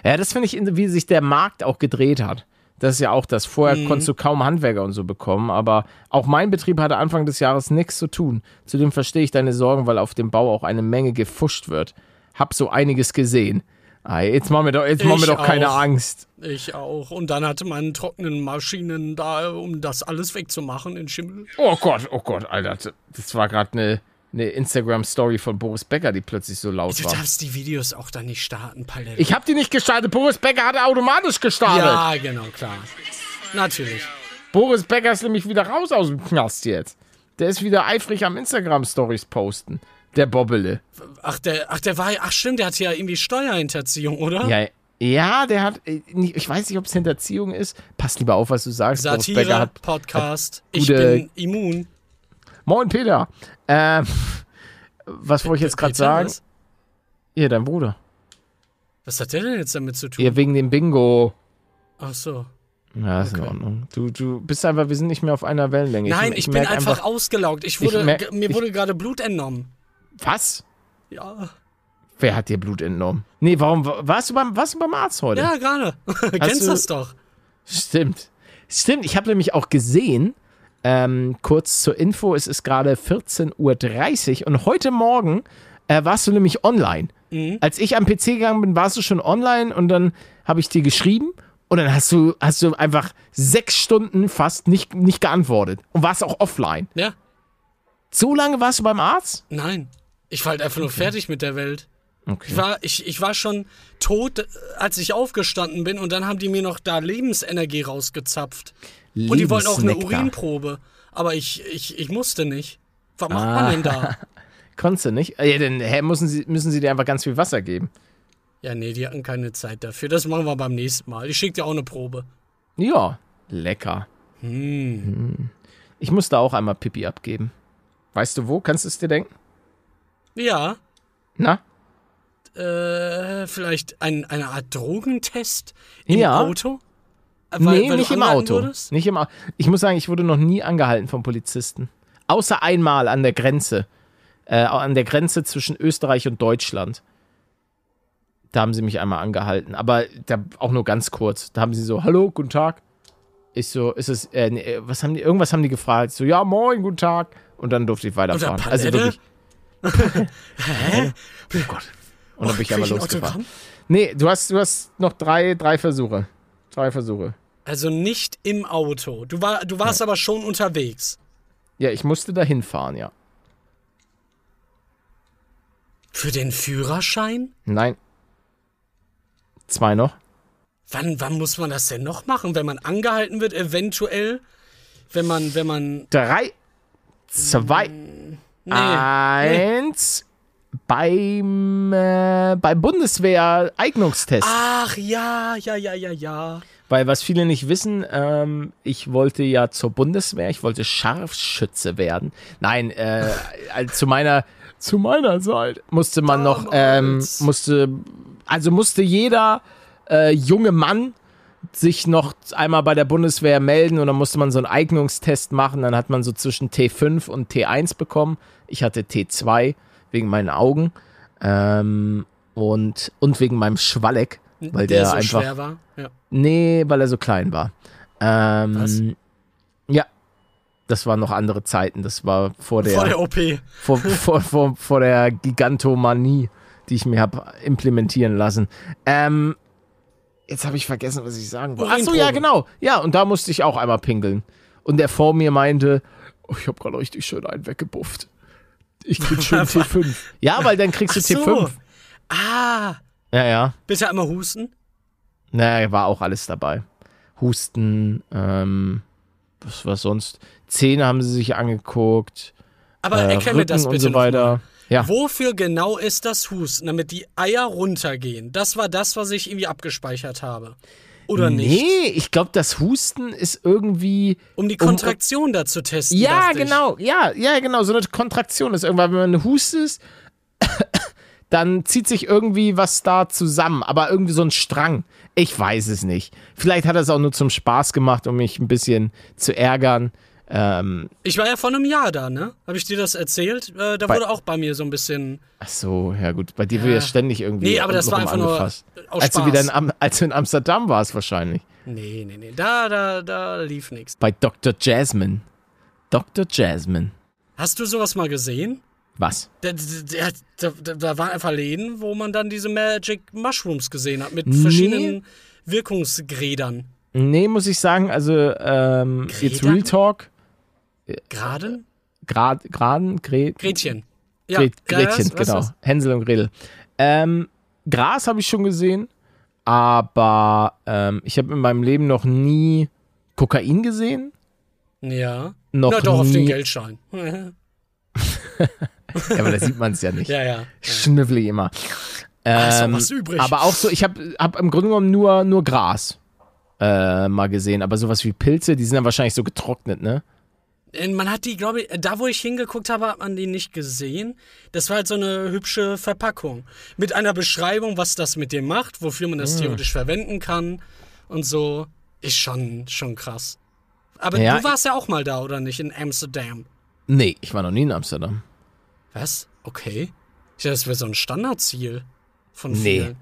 Ja, das finde ich, wie sich der Markt auch gedreht hat. Das ist ja auch das. Vorher konntest du kaum Handwerker und so bekommen, aber auch mein Betrieb hatte Anfang des Jahres nichts zu tun. Zudem verstehe ich deine Sorgen, weil auf dem Bau auch eine Menge gefuscht wird. Hab so einiges gesehen. Ah, jetzt machen wir doch, jetzt machen wir doch keine auch. Angst. Ich auch. Und dann hatte man trockenen Maschinen da, um das alles wegzumachen in Schimmel. Oh Gott, oh Gott, Alter. Das war gerade eine, eine Instagram-Story von Boris Becker, die plötzlich so laut Du war. darfst die Videos auch da nicht starten, Palette. Ich habe die nicht gestartet. Boris Becker hat automatisch gestartet. ja, genau, klar. Natürlich. Boris Becker ist nämlich wieder raus aus dem Knast jetzt. Der ist wieder eifrig am Instagram-Stories posten. Der Bobbele. Ach, der, ach, der war ja, ach stimmt, der hat ja irgendwie Steuerhinterziehung, oder? Ja, ja, der hat, äh, ich weiß nicht, ob es Hinterziehung ist. Pass lieber auf, was du sagst. Boris Becker Satire, hat, Podcast. Ich gute- bin immun. Moin, Peter. Ähm, was wollte ich jetzt gerade sagen? was? Hier, dein Bruder. Was hat der denn jetzt damit zu tun? Hier, wegen dem Bingo. Ach so. Ja, ist in Okay. Ordnung. Du, du bist einfach, wir sind nicht mehr auf einer Wellenlänge. Nein, ich, bin merk einfach, ausgelaugt. Ich wurde, Ich mir ich- wurde gerade Blut entnommen. Was? Ja, Wer hat dir Blut entnommen? Nee, warum? Warst du beim, warst du beim Arzt heute? ja gerade. Kennst du- das doch. Stimmt. Stimmt, ich habe nämlich auch gesehen, ähm, kurz zur Info, es ist gerade 14.30 Uhr und heute Morgen äh, warst du nämlich online. Mhm. Als ich am PC gegangen bin, warst du schon online und dann habe ich dir geschrieben und dann hast du, hast du einfach sechs Stunden fast nicht, nicht geantwortet und warst auch offline. Ja, So lange warst du beim Arzt? nein. Ich war halt einfach nur fertig mit der Welt. Okay. Ich war, ich, ich war schon tot, äh, als ich aufgestanden bin und dann haben die mir noch da Lebensenergie rausgezapft. Und die wollten auch eine. Urinprobe. Aber ich, ich, ich musste nicht. Was macht Ah. man denn da? Konntest du nicht? Ja, dann hä, müssen, sie, müssen sie dir einfach ganz viel Wasser geben. Ja, nee, die hatten keine Zeit dafür. Das machen wir beim nächsten Mal. Ich schicke dir auch eine Probe. Ja, lecker. Hm. Ich musste auch einmal Pipi abgeben. Weißt du wo? Kannst du es dir denken? Ja, Na? äh, vielleicht ein, eine Art Drogentest im Ja. Auto? Äh, weil- nee, weil nicht im Auto. Nicht im Au ich muss sagen, ich wurde noch nie angehalten vom Polizisten. Außer einmal an der Grenze. Äh, an der Grenze zwischen Österreich und Deutschland. Da haben sie mich einmal angehalten. Aber da auch nur ganz kurz. Da haben sie so, hallo, guten Tag. Ich so, ist es, äh, nee, was haben die, irgendwas haben die gefragt. So, ja, moin, guten Tag. Und dann durfte ich weiterfahren. Oder Also wirklich. Hä? Oh Gott. Und dann bin ich einmal losgefahren. Nee, du hast, du hast noch drei, drei Versuche. Drei Versuche. Also nicht im Auto. Du, war, du warst aber schon unterwegs. Ja, ich musste da hinfahren, ja. Für den Führerschein? Nein. Zwei noch. Wann, wann muss man das denn noch machen? Wenn man angehalten wird, eventuell? Wenn man, wenn man. Drei, zwei, Nee. eins. Beim, äh, beim Bundeswehr-Eignungstest. Ach ja, ja, ja, ja, ja. Weil was viele nicht wissen, ähm, ich wollte ja zur Bundeswehr, ich wollte Scharfschütze werden. Nein, äh, also zu meiner zu meiner Zeit musste man noch, ähm, Damals. musste, also musste jeder äh, junge Mann sich noch einmal bei der Bundeswehr melden und dann musste man so einen Eignungstest machen. Dann hat man so zwischen T5 und T1 bekommen. Ich hatte T2 wegen meinen Augen ähm, und, und wegen meinem Schwalleck, weil der, so einfach schwer war. Ja. Nee, weil er so klein war. Ähm, Was? Ja. Das waren noch andere Zeiten. Das war vor der, Vor der OP. vor, vor, vor, vor der Gigantomanie, die ich mir habe implementieren lassen. Ähm, jetzt habe ich vergessen, was ich sagen wollte. Achso, ja, genau. Ja, und da musste ich auch einmal pinkeln. Und der vor mir meinte, oh, ich habe gerade richtig schön einen weggebufft. Ich krieg schon T5. Ja, weil dann kriegst du Ach so. T5. Ah, Ja, ja. bitte einmal husten. Naja, war auch alles dabei. Husten, ähm, was war sonst? Zähne haben sie sich angeguckt. Aber äh, erklär mir Rücken das bitte und so weiter. Ja. Wofür genau ist das Husten? Damit die Eier runtergehen. Das war das, was ich irgendwie abgespeichert habe. Oder nicht? Nee, ich glaube, das Husten ist irgendwie. Um die Um- Kontraktion da zu testen. Ja, ich. genau, ja, ja, genau. So eine Kontraktion ist irgendwann, wenn man hustet, dann zieht sich irgendwie was da zusammen, aber irgendwie so ein Strang. Ich weiß es nicht. Vielleicht hat er es auch nur zum Spaß gemacht, um mich ein bisschen zu ärgern. Ähm, Ich war ja vor einem Jahr da, ne? Habe ich dir das erzählt? Äh, da Bei- wurde auch bei mir so ein bisschen. ach so, ja gut. Bei dir wird ja ständig irgendwie. Nee, aber das war einfach nur angefasst. aus Als du wieder in, Am als du in Amsterdam warst, wahrscheinlich. Nee, nee, nee. Da, da, da lief nichts. Bei Dr. Jasmine. Dr. Jasmine. Hast du sowas mal gesehen? Was? Da, da, da, da, waren einfach Läden, wo man dann diese Magic Mushrooms gesehen hat, mit verschiedenen Wirkungsgrädern. Nee, muss ich sagen, also ähm, jetzt? Real Talk. Graden? Grad, Graden, Gre Gretchen. Ja, Gret ja, ja, Gretchen, du genau. was? Hänsel und Gretel. Ähm, Gras habe ich schon gesehen, aber ähm, ich habe in meinem Leben noch nie Kokain gesehen. Ja. Noch Na doch, auf nie. den Geldschein. ja, Ja, aber da sieht man es ja nicht. ja. ja. Schnüffel ich immer. Ist Ähm, was übrig. Aber auch so, ich habe hab im Grunde genommen nur, nur Gras äh, mal gesehen. Aber sowas wie Pilze, die sind dann wahrscheinlich so getrocknet, ne? Äh, Man hat die, glaube ich, da wo ich hingeguckt habe, hat man die nicht gesehen. Das war halt so eine hübsche Verpackung. Mit einer Beschreibung, was das mit dir macht, wofür man das Hm. theoretisch verwenden kann und so. Ist schon, schon krass. Aber Ja, du warst ja auch mal da, oder nicht? In Amsterdam. Nee, ich war noch nie in Amsterdam. Was? Okay. Ich dachte, das wäre so ein Standardziel von Nee. vielen.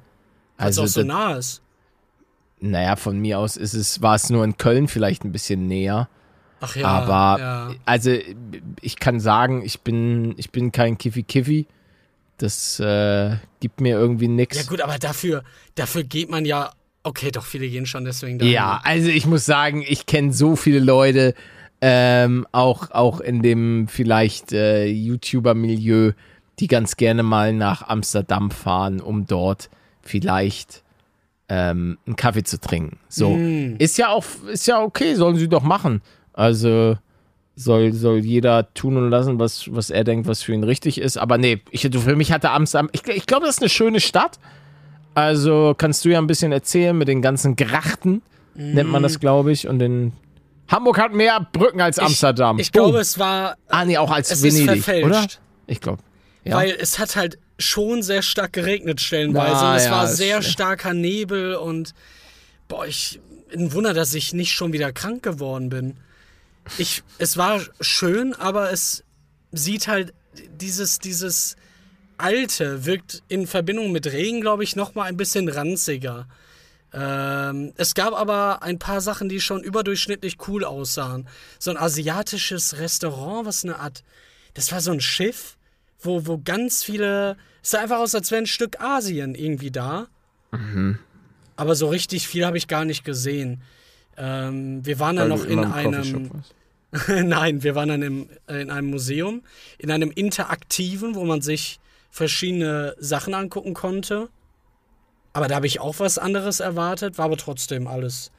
Es Also, auch so nah ist. naja, von mir aus ist es, war es nur in Köln vielleicht ein bisschen näher. Ach ja. Aber ja. also ich kann sagen, ich bin, ich bin kein Kiffi-Kiffi. Das äh, gibt mir irgendwie Ja nichts. gut, aber dafür, dafür geht man ja. Okay, doch, viele gehen schon deswegen dahin. Ja, also ich muss sagen, ich kenne so viele Leute, ähm, auch, auch in dem vielleicht äh, YouTuber-Milieu, die ganz gerne mal nach Amsterdam fahren, um dort vielleicht ähm, einen Kaffee zu trinken. So. Mm. Ist ja auch, ist ja okay, sollen sie doch machen. Also soll, soll jeder tun und lassen, was, was er denkt, was für ihn richtig ist. Aber nee, ich, für mich hatte Amsterdam, ich, ich glaube, das ist eine schöne Stadt. Also kannst du ja ein bisschen erzählen mit den ganzen Grachten, nennt man das, glaube ich. Und den Hamburg hat mehr Brücken als Amsterdam. Ich Boom. glaube, es war. Ah, nee, auch als es ist Venedig, verfälscht. oder? Ich glaube. Ja. Weil es hat halt schon sehr stark geregnet stellenweise. Na, und es ja, war ist sehr starker Nebel und boah, ich ein Wunder, dass ich nicht schon wieder krank geworden bin. Ich, es war schön, aber es sieht halt dieses, dieses Alte wirkt in Verbindung mit Regen, glaube ich, noch mal ein bisschen ranziger. Ähm, es gab aber ein paar Sachen, die schon überdurchschnittlich cool aussahen. So ein asiatisches Restaurant, was eine Art. Das war so ein Schiff, wo, wo ganz viele. Es sah einfach aus, als wäre ein Stück Asien irgendwie da. Aber so richtig viel habe ich gar nicht gesehen. Ähm, wir waren dann Weil noch du in einem. Nein, wir waren dann im, äh, in einem Museum, in einem interaktiven, wo man sich verschiedene Sachen angucken konnte. Aber da habe ich auch was anderes erwartet, war aber trotzdem alles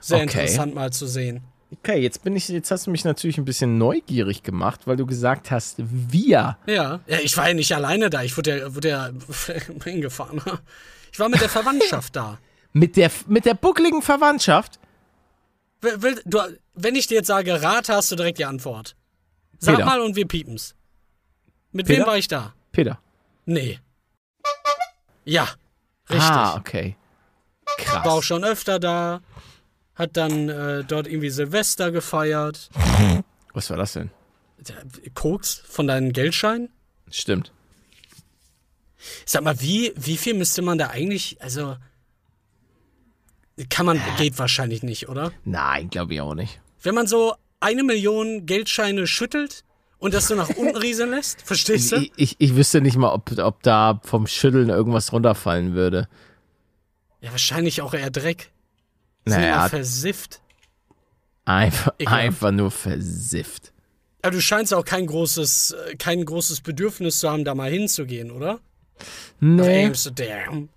sehr Okay. interessant mal zu sehen. Okay, jetzt bin ich, jetzt hast du mich natürlich ein bisschen neugierig gemacht, weil du gesagt hast, wir. Ja, ja ich war ja nicht alleine da, ich wurde ja, wurde ja hingefahren. Ich war mit der Verwandtschaft da. Mit der, mit der buckligen Verwandtschaft? Will, du, wenn ich dir jetzt sage, Rat, hast du direkt die Antwort. Sag Peter. mal und wir piepen's. Mit Peter? wem war ich da? Peter. Nee. Ja, richtig. Ah, okay. Krass. War auch schon öfter da. Hat dann äh, dort irgendwie Silvester gefeiert. Was war das denn? Koks von deinen Geldscheinen? Stimmt. Sag mal, wie, wie viel müsste man da eigentlich, also kann man, geht wahrscheinlich nicht, oder? Nein, glaube ich auch nicht. Wenn man so eine Million Geldscheine schüttelt und das so nach unten rieseln lässt, verstehst du? Ich, ich, ich wüsste nicht mal, ob, ob da vom Schütteln irgendwas runterfallen würde. Ja, wahrscheinlich auch eher Dreck. Naja. versifft. Einfach, einfach nur versifft. Aber du scheinst auch kein großes, äh, kein großes Bedürfnis zu haben, da mal hinzugehen, oder? Nach Nee, Amsterdam.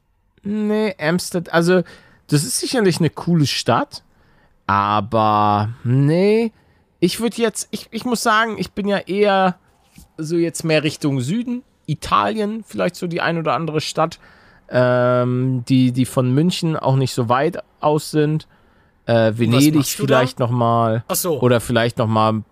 nee, Amsterdam. Also, das ist sicherlich eine coole Stadt. Aber, nee. Ich würde jetzt, ich, ich muss sagen, ich bin ja eher so jetzt mehr Richtung Süden. Italien, vielleicht so die ein oder andere Stadt, ähm, die, die von München auch nicht so weit aus sind. Äh, Venedig vielleicht nochmal. Ach so. Oder vielleicht nochmal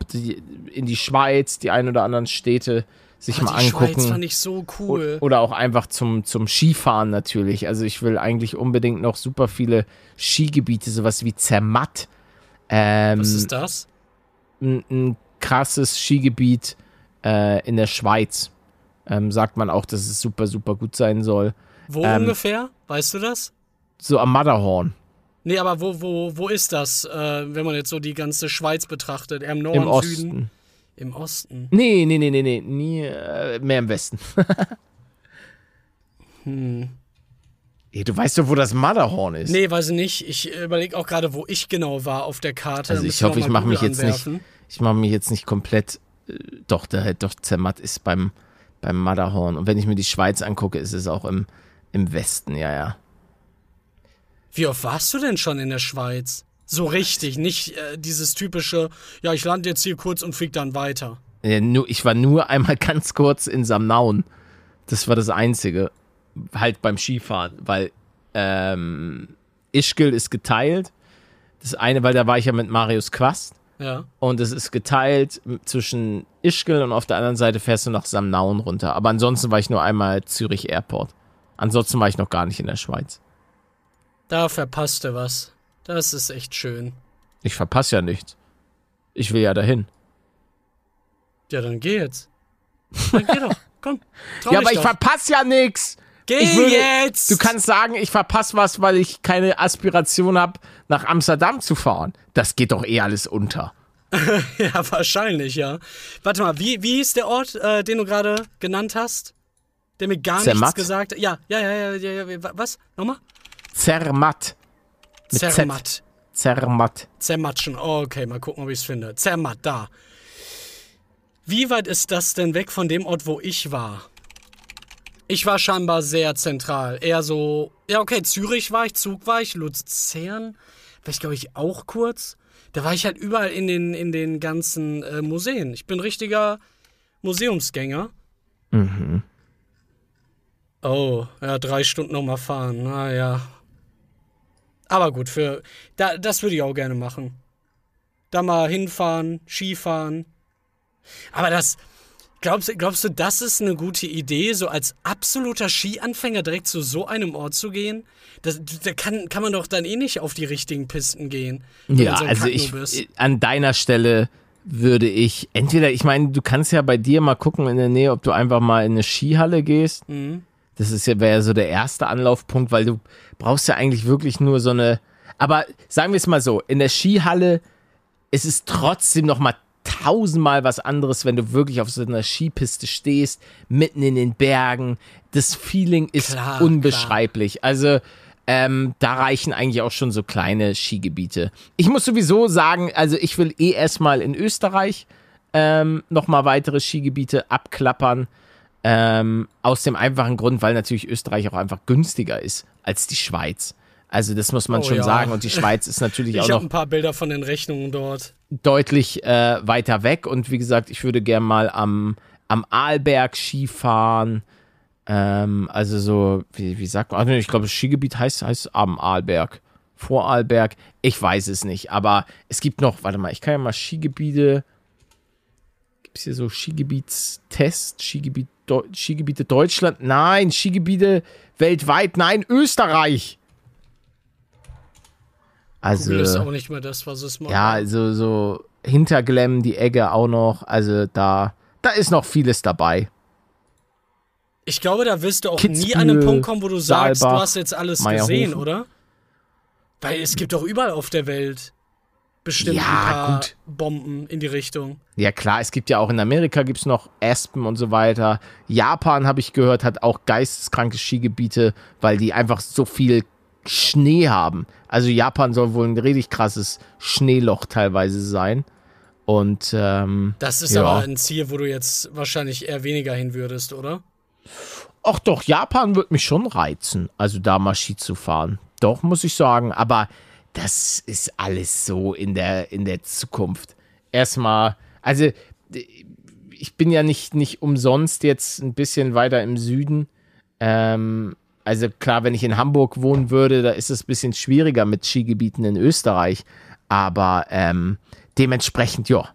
in die Schweiz, die ein oder anderen Städte sich Oh, mal die angucken. Schweiz fand ich so cool. Oder auch einfach zum, zum Skifahren natürlich. Also ich will eigentlich unbedingt noch super viele Skigebiete, sowas wie Zermatt. Ähm, Was ist das? ein, ein krasses Skigebiet äh, in der Schweiz. Ähm, sagt man auch, dass es super, super gut sein soll. Wo ähm, ungefähr? Weißt du das? So am Matterhorn. Nee, aber wo, wo, wo ist das, äh, wenn man jetzt so die ganze Schweiz betrachtet? Im Norden, Im Süden? Im Osten. Nee, nee, nee, nee, nee. Nie, äh, mehr im Westen. Hm. Du weißt doch, wo das Matterhorn ist. Nee, weiß ich nicht. Ich überlege auch gerade, wo ich genau war auf der Karte. Also ich hoffe, ich mache mich Google jetzt nicht, anwerfen. ich mache mich jetzt nicht komplett, äh, doch, der, doch, Zermatt ist beim, beim Matterhorn. Und wenn ich mir die Schweiz angucke, ist es auch im, im Westen, ja, ja. Wie oft warst du denn schon in der Schweiz? So richtig, nicht äh, dieses typische, ja, ich lande jetzt hier kurz und flieg dann weiter. ja nur, ich war nur einmal ganz kurz in Samnaun. Das war das Einzige. Halt beim Skifahren, weil ähm, Ischgl ist geteilt. Das eine, weil da war ich ja mit Marius Quast. Ja. Und es ist geteilt zwischen Ischgl und auf der anderen Seite fährst du nach Samnaun runter. Aber ansonsten war ich nur einmal Zürich Airport. Ansonsten war ich noch gar nicht in der Schweiz. Da verpasst du was. Das ist echt schön. Ich verpasse ja nichts. Ich will ja dahin. Ja, dann geh jetzt. Dann geh doch. Komm. Ja, aber ich verpasse ja nichts. Geh ich würde- jetzt! Du kannst sagen, ich verpasse was, weil ich keine Aspiration habe, nach Amsterdam zu fahren. Das geht doch eh alles unter. Ja, wahrscheinlich, ja. Warte mal, wie, wie hieß der Ort, äh, den du gerade genannt hast? Der mir gar Zermatt? nichts gesagt hat? Ja, ja, ja, ja, ja, ja. wa- Was? Nochmal? Zermatt. Mit Z. Zermatt. Zermatt. Zermatschen. Oh, okay, mal gucken, ob ich es finde. Zermatt, da. Wie weit ist das denn weg von dem Ort, wo ich war? Ich war scheinbar sehr zentral. Eher so, ja, okay, Zürich war ich, Zug war ich, Luzern war ich, glaube ich, auch kurz. Da war ich halt überall in den, in den ganzen äh, Museen. Ich bin richtiger Museumsgänger. Mhm. Oh, ja, drei Stunden nochmal fahren. Naja. Aber gut, für. Da, das würde ich auch gerne machen. Da mal hinfahren, Skifahren. Aber das. Glaubst, du- glaubst du, das ist eine gute Idee, so als absoluter Skianfänger direkt zu so einem Ort zu gehen? Das, da kann, kann man doch dann eh nicht auf die richtigen Pisten gehen. Ja, so also ich, an deiner Stelle würde ich entweder, ich meine, du kannst ja bei dir mal gucken in der Nähe, ob du einfach mal in eine Skihalle gehst. Mhm. Das ist ja, wäre ja so der erste Anlaufpunkt, weil du brauchst ja eigentlich wirklich nur so eine. Aber sagen wir es mal so, in der Skihalle ist es trotzdem noch mal tausendmal was anderes, wenn du wirklich auf so einer Skipiste stehst, mitten in den Bergen. Das Feeling ist Klar, unbeschreiblich. Also ähm, da reichen eigentlich auch schon so kleine Skigebiete. Ich muss sowieso sagen, also ich will eh erstmal in Österreich ähm, nochmal weitere Skigebiete abklappern. Ähm, aus dem einfachen Grund, weil natürlich Österreich auch einfach günstiger ist als die Schweiz. Also das muss man Oh schon ja. sagen. Und die Schweiz ist natürlich Ich auch habe noch ein paar Bilder von den Rechnungen dort. deutlich äh, weiter weg. Und wie gesagt, ich würde gern mal am, am Arlberg Skifahren. Ähm, also so, wie, wie sagt man? Nee, Ich glaube, das Skigebiet heißt, heißt am Arlberg. Vor Arlberg. Ich weiß es nicht. Aber es gibt noch, warte mal, ich kann ja mal Skigebiete. Gibt es hier so Skigebietstest? Skigebiet, Deu Skigebiete Deutschland? Nein, Skigebiete weltweit? Nein, Österreich. Also. Google ist auch nicht mehr das, was es mal Ja, also so Hinterglemm, die Egge auch noch. Also da, da ist noch vieles dabei. Ich glaube, da wirst du auch Kitzbühel, nie an einen Punkt kommen, wo du sagst, Saalbach, du hast jetzt alles Meierhofen. gesehen, oder? Weil es gibt doch überall auf der Welt bestimmt Ja, ein paar gut. Bomben in die Richtung. Ja klar, es gibt ja auch in Amerika gibt's noch Aspen und so weiter. Japan, habe ich gehört, hat auch geisteskranke Skigebiete, weil die einfach so viel Schnee haben. Also Japan soll wohl ein richtig krasses Schneeloch teilweise sein. Und ähm, Das ist Ja. aber ein Ziel, wo du jetzt wahrscheinlich eher weniger hin würdest, oder? Ach doch, Japan wird mich schon reizen, also da mal Ski zu fahren. Doch, muss ich sagen. Aber das ist alles so in der, in der Zukunft. Erstmal, also ich bin ja nicht, nicht umsonst jetzt ein bisschen weiter im Süden. Ähm, also klar, wenn ich in Hamburg wohnen würde, da ist es ein bisschen schwieriger mit Skigebieten in Österreich. Aber ähm, dementsprechend, ja.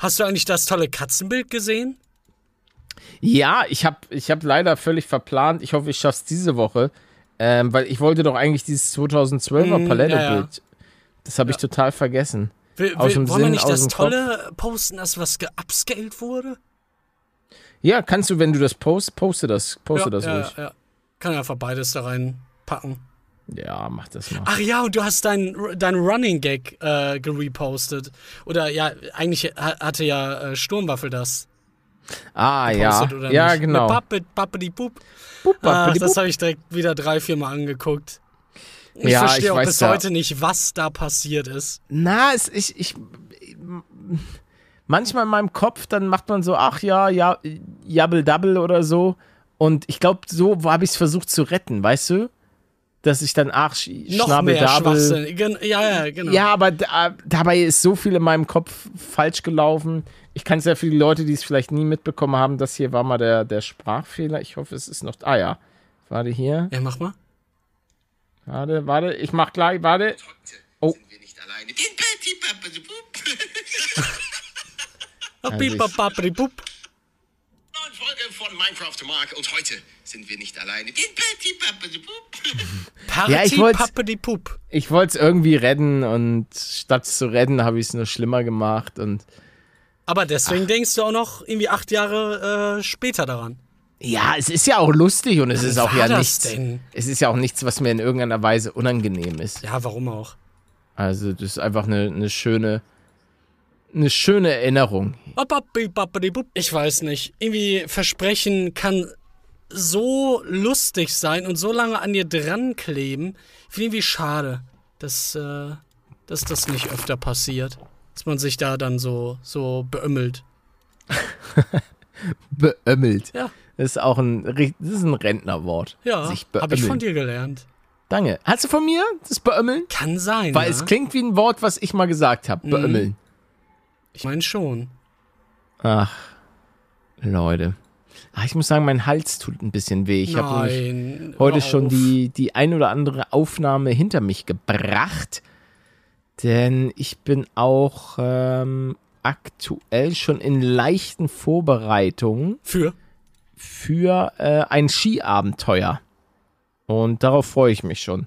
Hast du eigentlich das tolle Katzenbild gesehen? Ja, ich habe ich hab leider völlig verplant. Ich hoffe, ich schaff's diese Woche. Ähm, weil ich wollte doch eigentlich dieses 2012er Mhm, Paletto-Bild. ja, ja. Das habe ich total vergessen. Will, Aus will, wollen wir Sinn, nicht aus das dem Kopf. Tolle posten, das was geupscaled wurde? Ja, kannst du, wenn du das post, poste das, poste das ja, ruhig. ja, ja. Kann ja einfach beides da reinpacken. Ja, mach das mal. Ach ja, und du hast dein, dein Running Gag äh, gerepostet. Oder ja, eigentlich ha- hatte ja äh, Sturmwaffel das Ah, ja. Ja, nicht? genau. Pappe, Pappedi Pup. Bup, Ah, das habe ich direkt wieder drei, vier Mal angeguckt. Ich Ja, verstehe ich auch weiß bis ja. heute nicht, was da passiert ist. Na, es, ich, ich, manchmal in meinem Kopf, dann macht man so, ach ja, ja, Jabbel Double oder so. Und ich glaube, so habe ich es versucht zu retten, weißt du? Dass ich dann, ach, Sch- Noch Schnabel mehr Double. Schwachsinn. Gen- Ja, ja, genau. Ja, aber da, dabei ist so viel in meinem Kopf falsch gelaufen. Ich kann es ja für die Leute, die es vielleicht nie mitbekommen haben, das hier war mal der, der Sprachfehler. Ich hoffe, es ist noch. Ah ja. Warte hier. Ja, mach mal. Warte, warte. Ich mach gleich. Warte. Oh. Sind wir nicht alleine. Also ich- Folge von Minecraft Mark und heute sind wir nicht alleine. Papa. Ja, ich Party, Pup. Ich wollte es irgendwie retten und statt es zu retten, habe ich es nur schlimmer gemacht. Und Aber deswegen denkst du auch noch irgendwie acht Jahre äh, später daran. ja, es ist ja auch lustig und es ist auch ja nichts. denn? Es ist ja auch nichts, was mir in irgendeiner Weise unangenehm ist. Ja, warum auch? Also, das ist einfach eine, eine schöne. Eine schöne Erinnerung. Pup. Ich weiß nicht. Irgendwie Versprechen kann so lustig sein und so lange an dir dran kleben. Ich finde irgendwie schade, dass, äh, dass das nicht öfter passiert. Dass man sich da dann so, so beömmelt. Beömmelt. Ja. Das ist auch ein, das ist ein Rentnerwort. Ja, habe ich von dir gelernt. Danke. Hast du von mir das Beömmeln? Kann sein. Weil ja? es klingt wie ein Wort, was ich mal gesagt habe. Beömmeln. Ich meine schon. Ach, Leute. Ach, ich muss sagen, mein Hals tut ein bisschen weh. Ich habe heute schon die, die ein oder andere Aufnahme hinter mich gebracht. Denn ich bin auch ähm, aktuell schon in leichten Vorbereitungen Für? für äh, ein Skiabenteuer. Und darauf freue ich mich schon.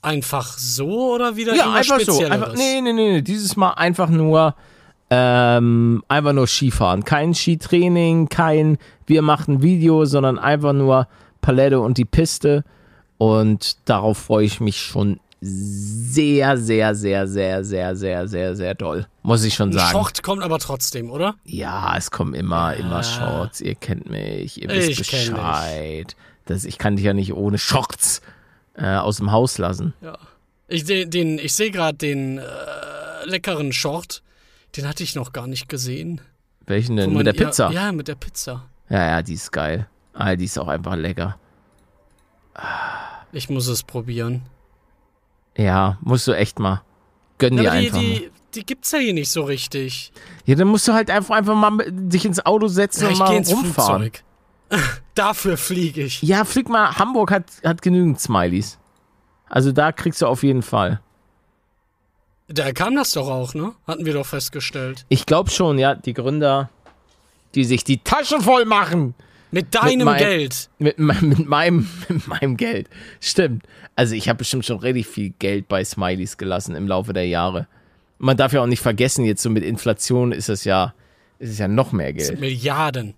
Einfach so oder wieder Ja, einfach so. Einfach, nee, nee, nee, nee. Dieses Mal einfach nur, ähm, einfach nur Skifahren. Kein Skitraining, kein wir machen Video, sondern einfach nur Palette und die Piste. Und darauf freue ich mich schon sehr, sehr, sehr, sehr, sehr, sehr, sehr, sehr doll. Muss ich schon sagen. Short kommt aber trotzdem, oder? Ja, es kommen immer, immer Shorts. Ihr kennt mich, ihr wisst Ich. Bescheid. Das, ich kann dich ja nicht ohne Shorts äh, aus dem Haus lassen. Ja. Ich, seh- den, ich sehe gerade den äh, leckeren Short. Den hatte ich noch gar nicht gesehen. Welchen denn? man- Mit der Pizza? Ja, ja, mit der Pizza. Ja, ja, die ist geil. Ah, die ist auch einfach lecker. Ich muss es probieren. Ja, musst du echt mal. Gönn dir Aber die, einfach mal. die, gibt's ja hier nicht so richtig. Ja, dann musst du halt einfach, einfach mal dich ins Auto setzen Ja, und mal rumfahren. Dafür fliege ich. Ja, flieg mal. Hamburg hat, hat genügend Smileys. Also da kriegst du auf jeden Fall. Da kam das doch auch, ne? Hatten wir doch festgestellt. Ich glaube schon, ja, die Gründer, die sich die Taschen voll machen. Mit deinem mein- Geld. Mit, mit, meinem, mit meinem Geld. Stimmt. Also ich habe bestimmt schon richtig viel Geld bei Smileys gelassen im Laufe der Jahre. Man darf ja auch nicht vergessen, jetzt so mit Inflation ist es ja, ist es ja noch mehr Das sind Geld. Milliarden.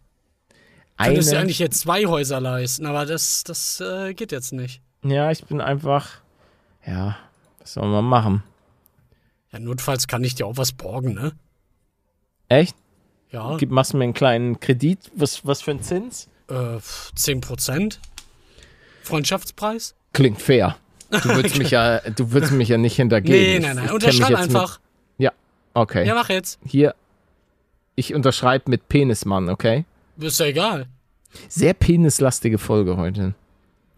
Eine, Könntest du eigentlich jetzt zwei Häuser leisten, aber das, das äh, geht jetzt nicht. ja, ich bin einfach, ja, was soll man machen? Ja, notfalls kann ich dir auch was borgen, ne? Echt? Ja, Gib, machst du mir einen kleinen Kredit? Was, was für ein Zins? äh, 10%. Freundschaftspreis? Klingt fair. Du würdest mich ja, du würdest mich ja nicht hintergehen. Nee, nein, ich nein. Unterschreib einfach. Mit, ja, okay. Ja, mach jetzt. Hier, ich unterschreibe mit Penismann, okay? Ist ja egal. Sehr penislastige Folge heute.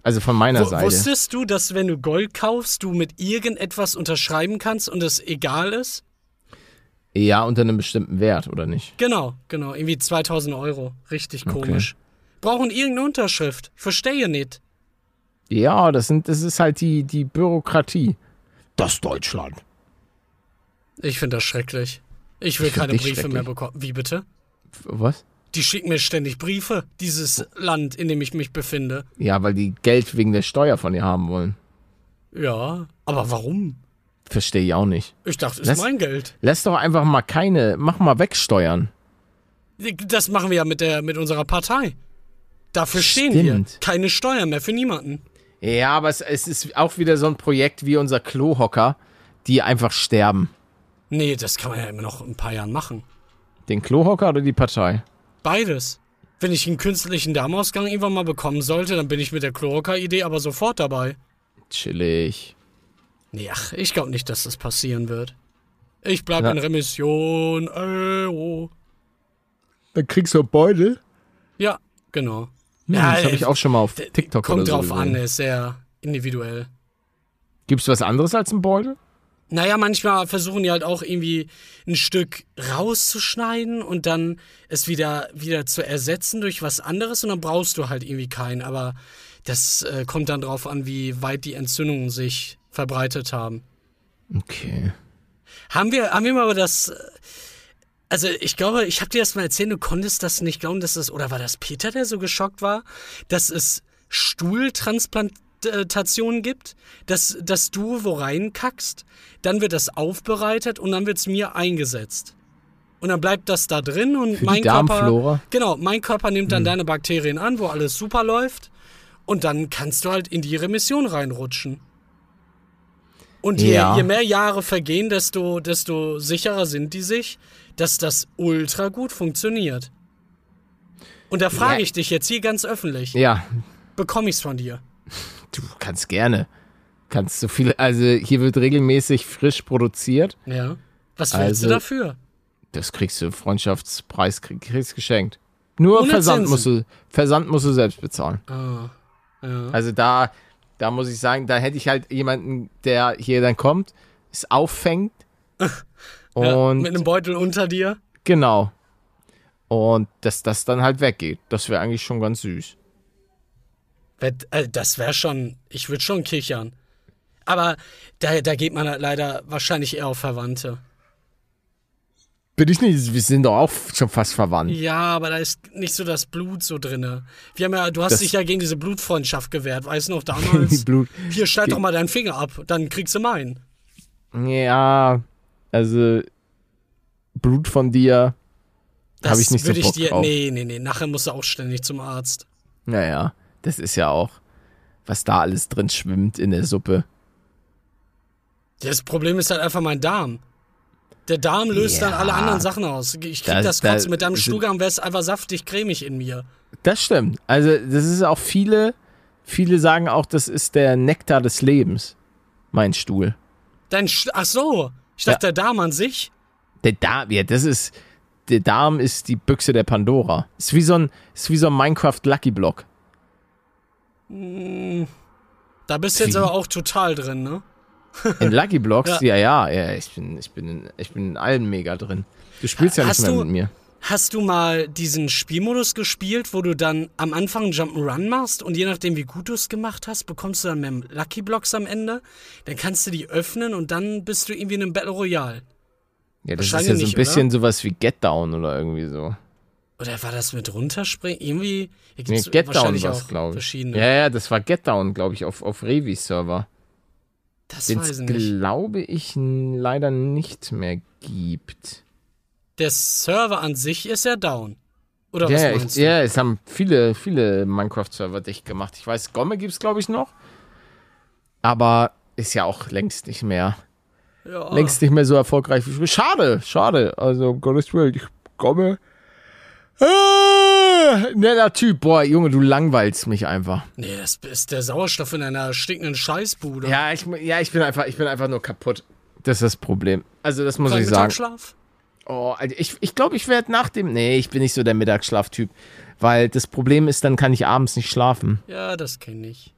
Also von meiner W Seite. wusstest du, dass wenn du Gold kaufst, du mit irgendetwas unterschreiben kannst und es egal ist? Ja, unter einem bestimmten Wert, oder nicht? Genau, genau. Irgendwie 2000 Euro. Richtig komisch. Brauchen irgendeine Unterschrift. Verstehe nicht. Ja, das, sind, das ist halt die, die Bürokratie. Das Deutschland. Ich finde das schrecklich. Ich will Ich keine Briefe mehr bekommen. Wie bitte? Was? Die schicken mir ständig Briefe, dieses Land, in dem ich mich befinde. Ja, weil die Geld wegen der Steuer von dir haben wollen. Ja, aber warum? Verstehe ich auch nicht. Ich dachte, es Lass- ist mein Geld. Lass doch einfach mal keine, mach mal wegsteuern. Das machen wir ja mit, der, mit unserer Partei. Dafür stehen wir. Stimmt. Keine Steuern mehr für niemanden. Ja, aber es, es ist auch wieder so ein Projekt wie unser Klohocker, die einfach sterben. Nee, das kann man ja immer noch in ein paar Jahren machen. Den Klohocker oder die Partei? Beides. Wenn ich einen künstlichen Darmausgang irgendwann mal bekommen sollte, dann bin ich mit der Chloroka-Idee aber sofort dabei. Chillig. Nee, ach, ich glaube nicht, dass das passieren wird. Ich bleib Ja. in Remission. Äh, oh. Dann kriegst du einen Beutel. Ja, genau. Ja, Ja, das habe ich äh, auch schon mal auf TikTok Kommt oder so drauf an, gesehen. der ist sehr individuell. Gibt's was anderes als einen Beutel? Naja, manchmal versuchen die halt auch irgendwie ein Stück rauszuschneiden und dann es wieder, wieder zu ersetzen durch was anderes und dann brauchst du halt irgendwie keinen. Aber das äh, kommt dann drauf an, wie weit die Entzündungen sich verbreitet haben. Okay. Haben wir, haben wir mal über das. äh, Also, ich glaube, ich habe dir das mal erzählt, du konntest das nicht glauben, dass es. Oder war das Peter, der so geschockt war, dass es Stuhltransplantationen gibt, dass, dass du wo reinkackst, dann wird das aufbereitet und dann wird es mir eingesetzt. Und dann bleibt das da drin und Für mein Darmflora? Körper. Genau, mein Körper nimmt dann deine Bakterien an, wo alles super läuft. Und dann kannst du halt in die Remission reinrutschen. Und je, Ja. je mehr Jahre vergehen, desto, desto sicherer sind die sich, dass das ultra gut funktioniert. Und da frage ich dich jetzt hier ganz öffentlich: Ja, Bekomme ich's von dir? Du kannst gerne. Kannst so viel, also hier wird regelmäßig frisch produziert. Ja. Was willst Also- du dafür? Das kriegst du, Freundschaftspreis krieg, kriegst geschenkt. Nur Ohne Versand Zinsen. musst, du, Versand musst du selbst bezahlen. Ah, ja. Also da, da muss ich sagen, da hätte ich halt jemanden, der hier dann kommt, es auffängt. ja. Und Mit einem Beutel unter dir? genau. Und dass das dann halt weggeht. Das wäre eigentlich schon ganz süß. Äh, Das wäre schon, ich würde schon kichern. Aber da, da geht man halt leider wahrscheinlich eher auf Verwandte. Bin ich nicht, wir sind doch auch schon fast verwandt. Ja, aber da ist nicht so das Blut so drinne. Wir haben ja, du hast Das- dich ja gegen diese Blutfreundschaft gewehrt, weißt du noch damals? Blut. Hier, schneid doch mal deinen Finger ab, dann kriegst du meinen. Ja, also Blut von dir Das habe ich nicht so Bock dir, drauf. Nee, nee, nee, nachher musst du auch ständig zum Arzt. Naja, das ist ja auch, was da alles drin schwimmt in der Suppe. Das Problem ist halt einfach mein Darm. Der Darm löst dann Ja. alle anderen Sachen aus. Ich krieg Das- das, da- Kotzen mit deinem Stuhlgang, wäre es einfach saftig cremig in mir. Das stimmt. Also, das ist auch viele, Viele sagen auch, das ist der Nektar des Lebens. Mein Stuhl. Dein Sch Ach so. Ich dachte, der Darm an sich. Der Darm, ja, das ist. Der Darm ist die Büchse der Pandora. Ist wie so ein, ist wie so ein Minecraft Lucky Block. Da bist du jetzt aber auch total drin, ne? In Lucky Blocks, Ja. ja, ja, ich bin, ich bin, in, ich bin in allen mega drin. Du spielst ja nicht Hast mehr du- mit mir. Hast du mal diesen Spielmodus gespielt, wo du dann am Anfang Jump'n'Run machst und je nachdem, wie gut du es gemacht hast, bekommst du dann mehr Lucky Blocks am Ende? Dann kannst du die öffnen und dann bist du irgendwie in einem Battle Royale. Ja, das ist ja so ein nicht, bisschen sowas wie Get Down oder irgendwie so. Oder war das mit runterspringen? Irgendwie hier Nee, gibt's Get Down auch glaube ich. Ja, ja, das war Get Down, glaube ich, auf, auf Revi-Server. das Den weiß es, ich nicht. glaube ich, leider nicht mehr gibt. Der Server an sich ist ja down. Oder Ja, was meinst ich, ja, es haben viele, viele Minecraft-Server dicht gemacht. Ich weiß, Gomme gibt es, glaube ich, noch. Aber ist ja auch längst nicht mehr. du? Ja. Längst nicht mehr so erfolgreich. Schade, schade. Also, um Gottes Willen, ich Gomme. Ah, netter Typ. Boah, Junge, du langweilst mich einfach. Nee, das ist der Sauerstoff in einer stinkenden Scheißbude. Ja, ich, ja, ich bin einfach, ich bin einfach nur kaputt. Das ist das Problem. Also, das muss Kein ich sagen. Mittagsschlaf? Oh, ich ich, glaube, ich werde nach dem. Nee, ich bin nicht so der Mittagsschlaftyp. Weil das Problem ist, dann kann ich abends nicht schlafen. Ja, das kenne ich.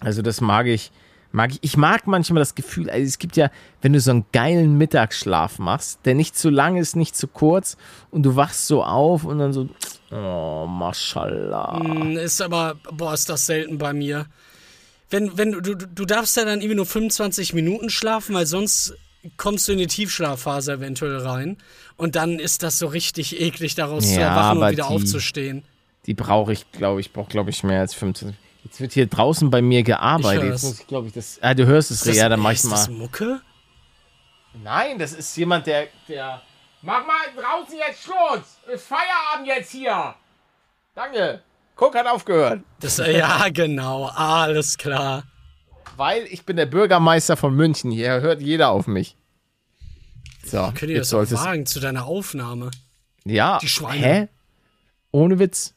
Also, das mag ich. Mag ich. Ich mag manchmal das Gefühl, also es gibt ja, wenn du so einen geilen Mittagsschlaf machst, der nicht zu lang ist, nicht zu kurz, und du wachst so auf und dann so. Oh, Mashallah. Hm, Ist aber, boah, ist das selten bei mir. Wenn, wenn du, du, du darfst ja dann irgendwie nur 25 Minuten schlafen, weil sonst kommst du in die Tiefschlafphase eventuell rein. Und dann ist das so richtig eklig, daraus zu Ja, erwachen und wieder die- aufzustehen. Die brauche ich, glaube ich, brauche, glaube ich, mehr als 15. Jetzt wird hier draußen bei mir gearbeitet. Ich Jetzt muss ich, glaube ich, das. Ah, du hörst es, ja, dann mach ich ist das mal. Mucke? Nein, das ist jemand, der. der Mach mal draußen jetzt Schluss! Ist Feierabend jetzt hier! Danke! Guck, hat aufgehört. Das, ja, genau, alles klar. Weil ich bin der Bürgermeister von München. Hier hört jeder auf mich. So, Könnt ihr jetzt das solltest wagen zu deiner Aufnahme? Ja. Die Schweine. Hä? Ohne Witz.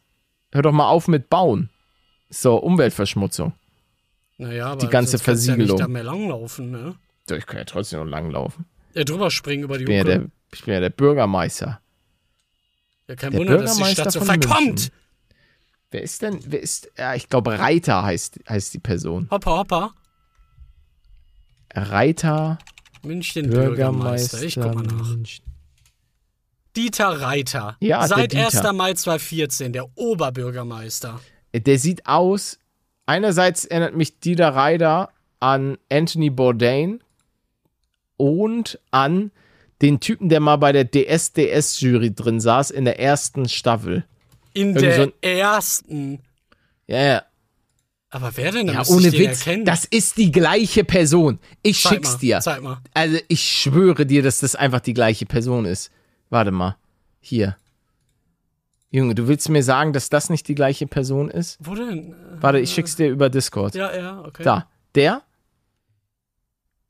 Hör doch mal auf mit Bauen. So, Umweltverschmutzung. Naja, aber ganze kannst du Versiegelung. Ja nicht da mehr langlaufen, ne? So, Ich kann ja trotzdem noch lang laufen. Ja, drüber springen über die Ich bin ja der, ich bin ja der Bürgermeister. Ja, kein der Wunder, dass die Bürgermeister Stadt so verkommt. München. Wer ist denn, wer ist, ja, ich glaube Reiter heißt, heißt die Person. Hoppa, hoppa. Reiter, München Bürgermeister. Bürgermeister. Ich guck mal nach. München. Dieter Reiter. Ja, der Seit Dieter. 1. Mai 2014, der Oberbürgermeister. Der sieht aus, einerseits erinnert mich Dieter Reiter an Anthony Bourdain und an den Typen, der mal bei der DSDS-Jury drin saß in der ersten Staffel. In Irgend der so ersten. Ja, ja. Aber wer denn? Da Ja, ohne Witz, erkennen. das ist die gleiche Person. Ich Zeig schick's mal, dir. Zeig mal. Also ich schwöre dir, dass das einfach die gleiche Person ist. Warte mal. Hier. Junge, du willst mir sagen, dass das nicht die gleiche Person ist? Wo denn? Warte, ich schick's dir über Discord. Ja, ja, okay. Da. Der.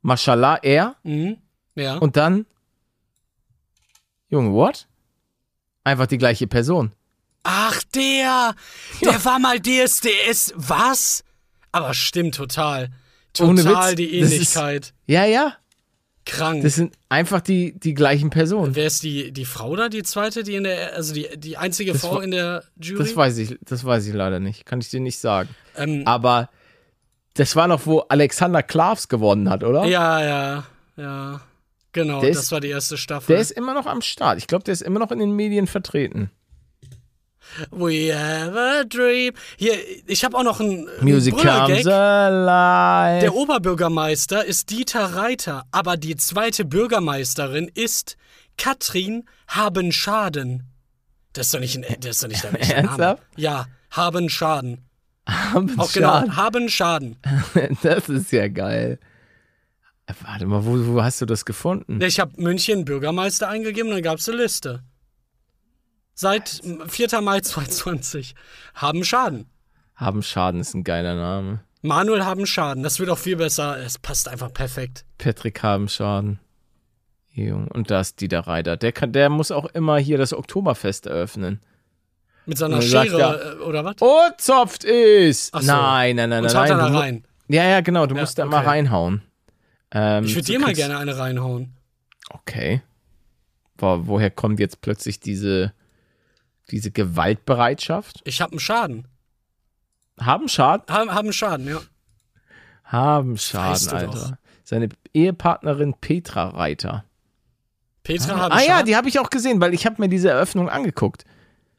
Mashallah, er. Mhm. Ja. Und dann. Junge, what? Einfach die gleiche Person. Ach, der! Der war mal DSDS. Was? Aber stimmt total. Total die das ist- Ähnlichkeit. Ja, ja. Krank. Das sind einfach die, die gleichen Personen. Wer ist die, die Frau da, die zweite, die in der, also die, die einzige Das Frau in der Jury? Das weiß ich, das weiß ich leider nicht. Kann ich dir nicht sagen. ähm, Aber das war noch, wo Alexander Klavs gewonnen hat, oder? ja, ja, ja. Genau, Der das ist- war die erste Staffel. Der ist immer noch am Start. Ich glaube, der ist immer noch in den Medien vertreten. We have a dream. Hier, ich habe auch noch einen Music comes alive. Der Oberbürgermeister ist Dieter Reiter, aber die zweite Bürgermeisterin ist Katrin Habenschaden. Das ist doch nicht, ein, das ist doch nicht der echte Name. Ja, Habenschaden. Haben Auch genau, Habenschaden. Das ist ja geil. Warte mal, wo, wo hast du das gefunden? Ich habe München Bürgermeister eingegeben und dann gab es eine Liste. Seit 4. Mai 2020. Haben Schaden. Haben Schaden ist ein geiler Name. Manuel haben Schaden. Das wird auch viel besser. Es passt einfach perfekt. Patrick haben Schaden. Und da ist Dieter Reiter. Der, kann, der muss auch immer hier das Oktoberfest eröffnen. Mit seiner Schere, äh, oder was? Oh, zopft ist! So. Nein, nein, nein, Und nein. nein. du rein. Ja, ja, genau, du Ja, musst da mal okay. reinhauen. Ähm, Ich würde dir mal gerne eine reinhauen. Okay. Wo, woher kommt jetzt plötzlich diese, diese Gewaltbereitschaft? Ich habe einen Schaden. Haben Schaden? Haben, haben Schaden, ja. Haben Schaden, weißt du Alter. Seine Ehepartnerin Petra Reiter. Petra haben Ah ja, die habe ich auch gesehen, weil ich habe mir diese Eröffnung angeguckt.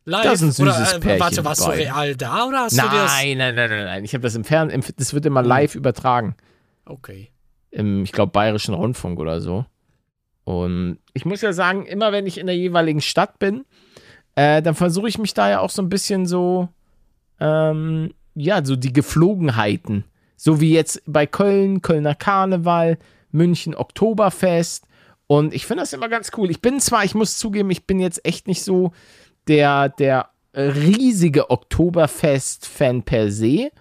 Live. das ist ein oder, süßes äh, Pärchen Warte, warst du bei. real da oder hast du dir das? Nein, nein, nein, nein, nein. Ich habe das im Fernsehen, das wird immer live übertragen. Okay. Im, ich glaube, Bayerischen Rundfunk oder so. Und ich muss ja sagen, immer wenn ich in der jeweiligen Stadt bin, äh, dann versuche ich mich da ja auch so ein bisschen so, ähm, ja, so die Geflogenheiten. So wie jetzt bei Köln, Kölner Karneval, München Oktoberfest. Und ich finde das immer ganz cool. Ich bin zwar, ich muss zugeben, ich bin jetzt echt nicht so der, der riesige Oktoberfest-Fan per se,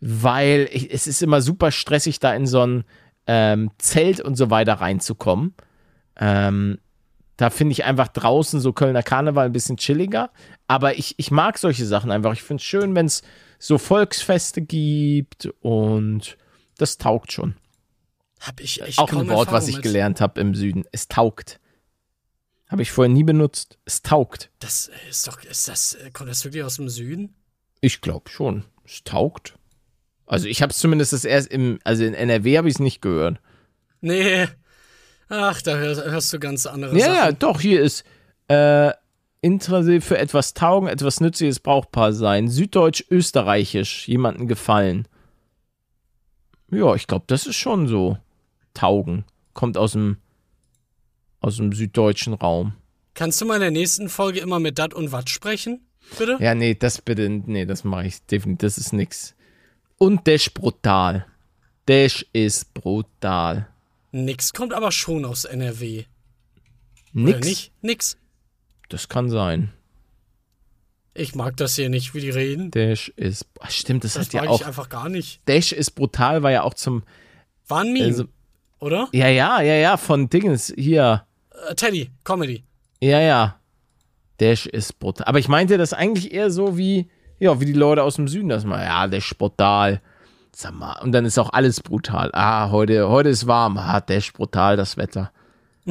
weil ich, es ist immer super stressig, da in so ein ähm, Zelt und so weiter reinzukommen. Ähm, da finde ich einfach draußen so Kölner Karneval ein bisschen chilliger. Aber ich, ich mag solche Sachen einfach. Ich finde es schön, wenn es so Volksfeste gibt und das taugt schon. Hab ich echt Auch ein Wort, was Erfahrung ich mit. gelernt habe im Süden. Es taugt. Habe ich vorher nie benutzt. Es taugt. Das ist doch, ist das, kommt das wirklich aus dem Süden? Ich glaube schon. Es taugt. Also ich habe es zumindest das erst im, also in NRW habe ich es nicht gehört. Nee. Ach, da hörst, du ganz andere Ja, ja, Sachen. doch, hier ist äh, Intrase für etwas taugen, etwas nützliches brauchbar sein. Süddeutsch, österreichisch, jemandem gefallen. Ja, ich glaube, das ist schon so. Taugen. Kommt aus dem, aus dem süddeutschen Raum. Kannst du mal in der nächsten Folge immer mit Dat und Watt sprechen? Bitte? Ja, nee, das bitte, nee, das mache ich definitiv, das ist nix. Und Dash brutal. Dash ist brutal. Nix kommt aber schon aus NRW. Oder Nix. nicht? Nix. Das kann sein. Ich mag das hier nicht, wie die reden. Dash ist, ach, stimmt, das, Das hat ja mag auch, ich einfach gar nicht. Dash ist brutal, war ja auch zum, War ein Meme, also, oder? Ja, ja, ja, ja, von Dingens hier. Äh, Teddy, Comedy. Ja, ja. Dash ist brutal. Aber ich meinte das eigentlich eher so wie, ja, wie die Leute aus dem Süden das mal. Ja, Dash brutal. Sag mal. Und dann ist auch alles brutal. Ah, heute, heute ist warm. Ah, Dash brutal, das Wetter.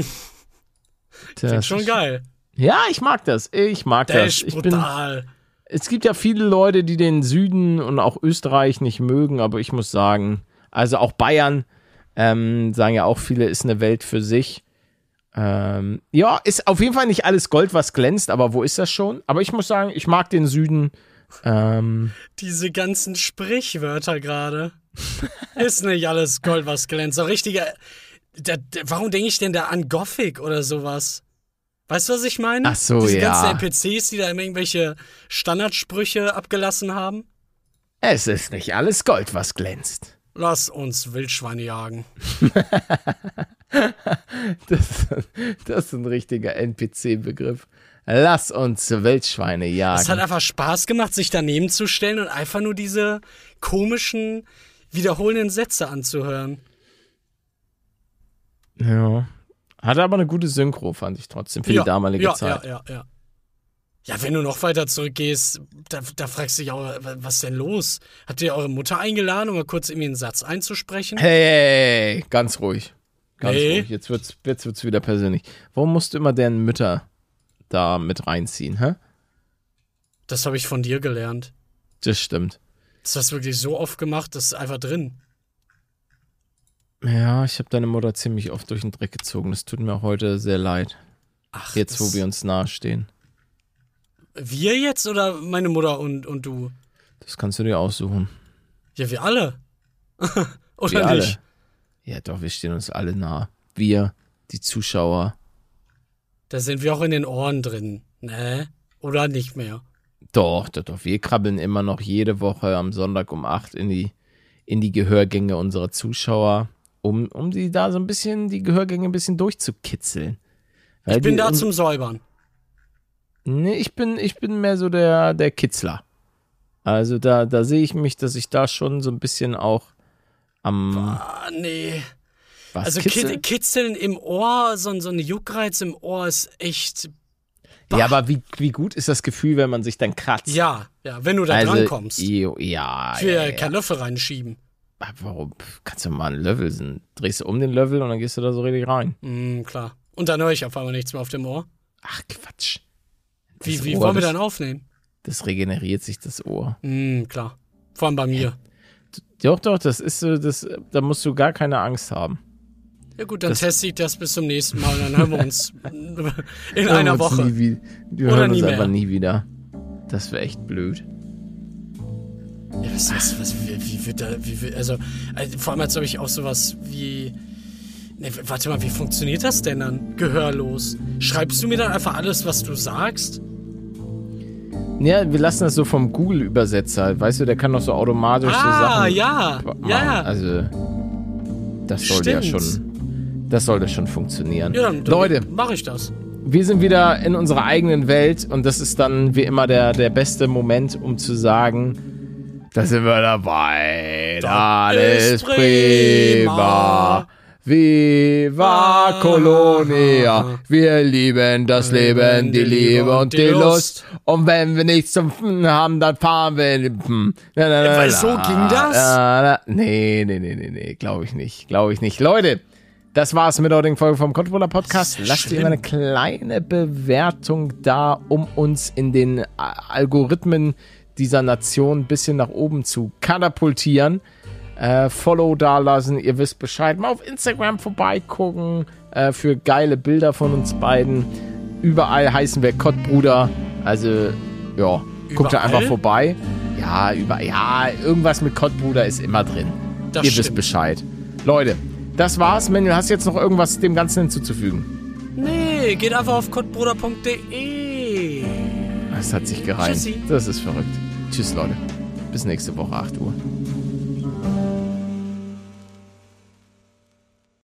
Klingt Das schon ist- geil. Ja, ich mag das. Ich mag Dash, das. Ich bin, brutal. es gibt ja viele Leute, die den Süden und auch Österreich nicht mögen, aber ich muss sagen, also auch Bayern, ähm, sagen ja auch viele, ist eine Welt für sich. Ähm, ja, ist auf jeden Fall nicht alles Gold, was glänzt, aber wo ist das schon? Aber ich muss sagen, ich mag den Süden. Ähm, Diese ganzen Sprichwörter gerade. Ist nicht alles Gold, was glänzt. So richtiger. Da, da, warum denke ich denn da an Gothic oder sowas? Weißt du, was ich meine? Ach so, Diese ja. ganzen NPCs, die da irgendwelche Standardsprüche abgelassen haben. es ist nicht alles Gold, was glänzt. Lass uns Wildschweine jagen. Das, das ist ein richtiger NPC-Begriff. Lass uns Wildschweine jagen. Es hat einfach Spaß gemacht, sich daneben zu stellen und einfach nur diese komischen, wiederholenden Sätze anzuhören. Ja. Hatte aber eine gute Synchro, fand ich trotzdem, für ja, die damalige ja, Zeit. Ja, ja, ja. Ja, wenn du noch weiter zurückgehst, da, da fragst du dich auch, was ist denn los? Habt ihr eure Mutter eingeladen, um mal kurz irgendwie einen Satz einzusprechen? Hey, ganz ruhig. Ganz Hey. ruhig. Jetzt wird's, jetzt wird's wieder persönlich. Warum musst du immer deren Mütter da mit reinziehen, hä? Das habe ich von dir gelernt. Das stimmt. Das hast du wirklich so oft gemacht, das ist einfach drin. Ja, ich habe deine Mutter ziemlich oft durch den Dreck gezogen. Das tut mir heute sehr leid. Ach, Jetzt, wo wir uns nahestehen. Wir jetzt oder meine Mutter und, und du? Das kannst du dir aussuchen. Ja, wir alle. oder Wir alle. nicht? Ja, doch, wir stehen uns alle nah. Wir, die Zuschauer. Da sind wir auch in den Ohren drin. Ne? Oder nicht mehr. Doch, doch, doch. Wir krabbeln immer noch jede Woche am Sonntag um 8 in die, in die Gehörgänge unserer Zuschauer, um, um die da so ein bisschen, die Gehörgänge ein bisschen durchzukitzeln. Weil Ich bin die, da um- zum Säubern. Nee, ich bin, ich bin mehr so der, der Kitzler. Also da, da sehe ich mich, dass ich da schon so ein bisschen auch am Ah, nee. Was Also kitzeln? Kitzeln, im Ohr, so, ein- so ein Juckreiz im Ohr ist echt. Ja, aber wie, wie gut ist das Gefühl, wenn man sich dann kratzt? Ja, ja, wenn du da also, drankommst. jo, ja, Ich will ja, ja ja. kein Löffel reinschieben. Ah, Warum? Kannst du mal einen Level sind. Drehst du um den Level und dann gehst du da so richtig rein. Mm, klar. Und dann höre ich auf einmal nichts mehr auf dem Ohr. Ach, Quatsch. Wie, Das wie Ohr, wollen wir das- dann aufnehmen? Das regeneriert sich das Ohr. Mm, klar. Vor allem bei mir. Doch, doch, das ist so, das, da musst du gar keine Angst haben. Ja gut, dann Das- teste ich das bis zum nächsten Mal. Dann hören wir uns in einer uns Woche. Nie, wir Oder hören nie uns einfach mehr. nie wieder. Das wäre echt blöd. Ja, was, was, was, wie, wie wird da, wie, wird- also, also, vor allem als ob ich auch sowas wie, ne, warte mal, wie funktioniert das denn dann, gehörlos? Schreibst du mir dann einfach alles, was du sagst? Ja, wir lassen das so vom Google-Übersetzer. Weißt du, der kann doch so automatisch so Ah, Sachen ja, machen. ja. Also, das sollte ja schon. Das sollte schon funktionieren. Ja, dann, dann Leute, mache ich das. wir sind wieder in unserer eigenen Welt und das ist dann wie immer der, der beste Moment, um zu sagen, da sind wir dabei. Das ist prima. Viva Ah. Colonia. Wir lieben das Leben, die Liebe und die Lust. Und wenn wir nichts zum F haben, dann fahren wir in den na, weil so ging das? Nee, nee, nee, nee, nee. Glaube ich nicht. Glaube ich nicht. Leute, das war's mit der heutigen Folge vom Controller Podcast. Lasst ihr schlimm. eine kleine Bewertung da, um uns in den Algorithmen dieser Nation ein bisschen nach oben zu katapultieren. Äh, Follow da lassen, ihr wisst Bescheid. Mal auf Instagram vorbeigucken äh, für geile Bilder von uns beiden. Überall heißen wir Kottbruder. Also, ja, guckt da einfach vorbei. Ja, über, ja, irgendwas mit Kottbruder ist immer drin. Das ihr wisst stimmt. Bescheid. Leute, das war's. Manuel, hast du jetzt noch irgendwas dem Ganzen hinzuzufügen? Nee, geht einfach auf kotbruder.de. Das hat sich gereimt. Tschüssi. Das ist verrückt. Tschüss, Leute. Bis nächste Woche, 8 Uhr.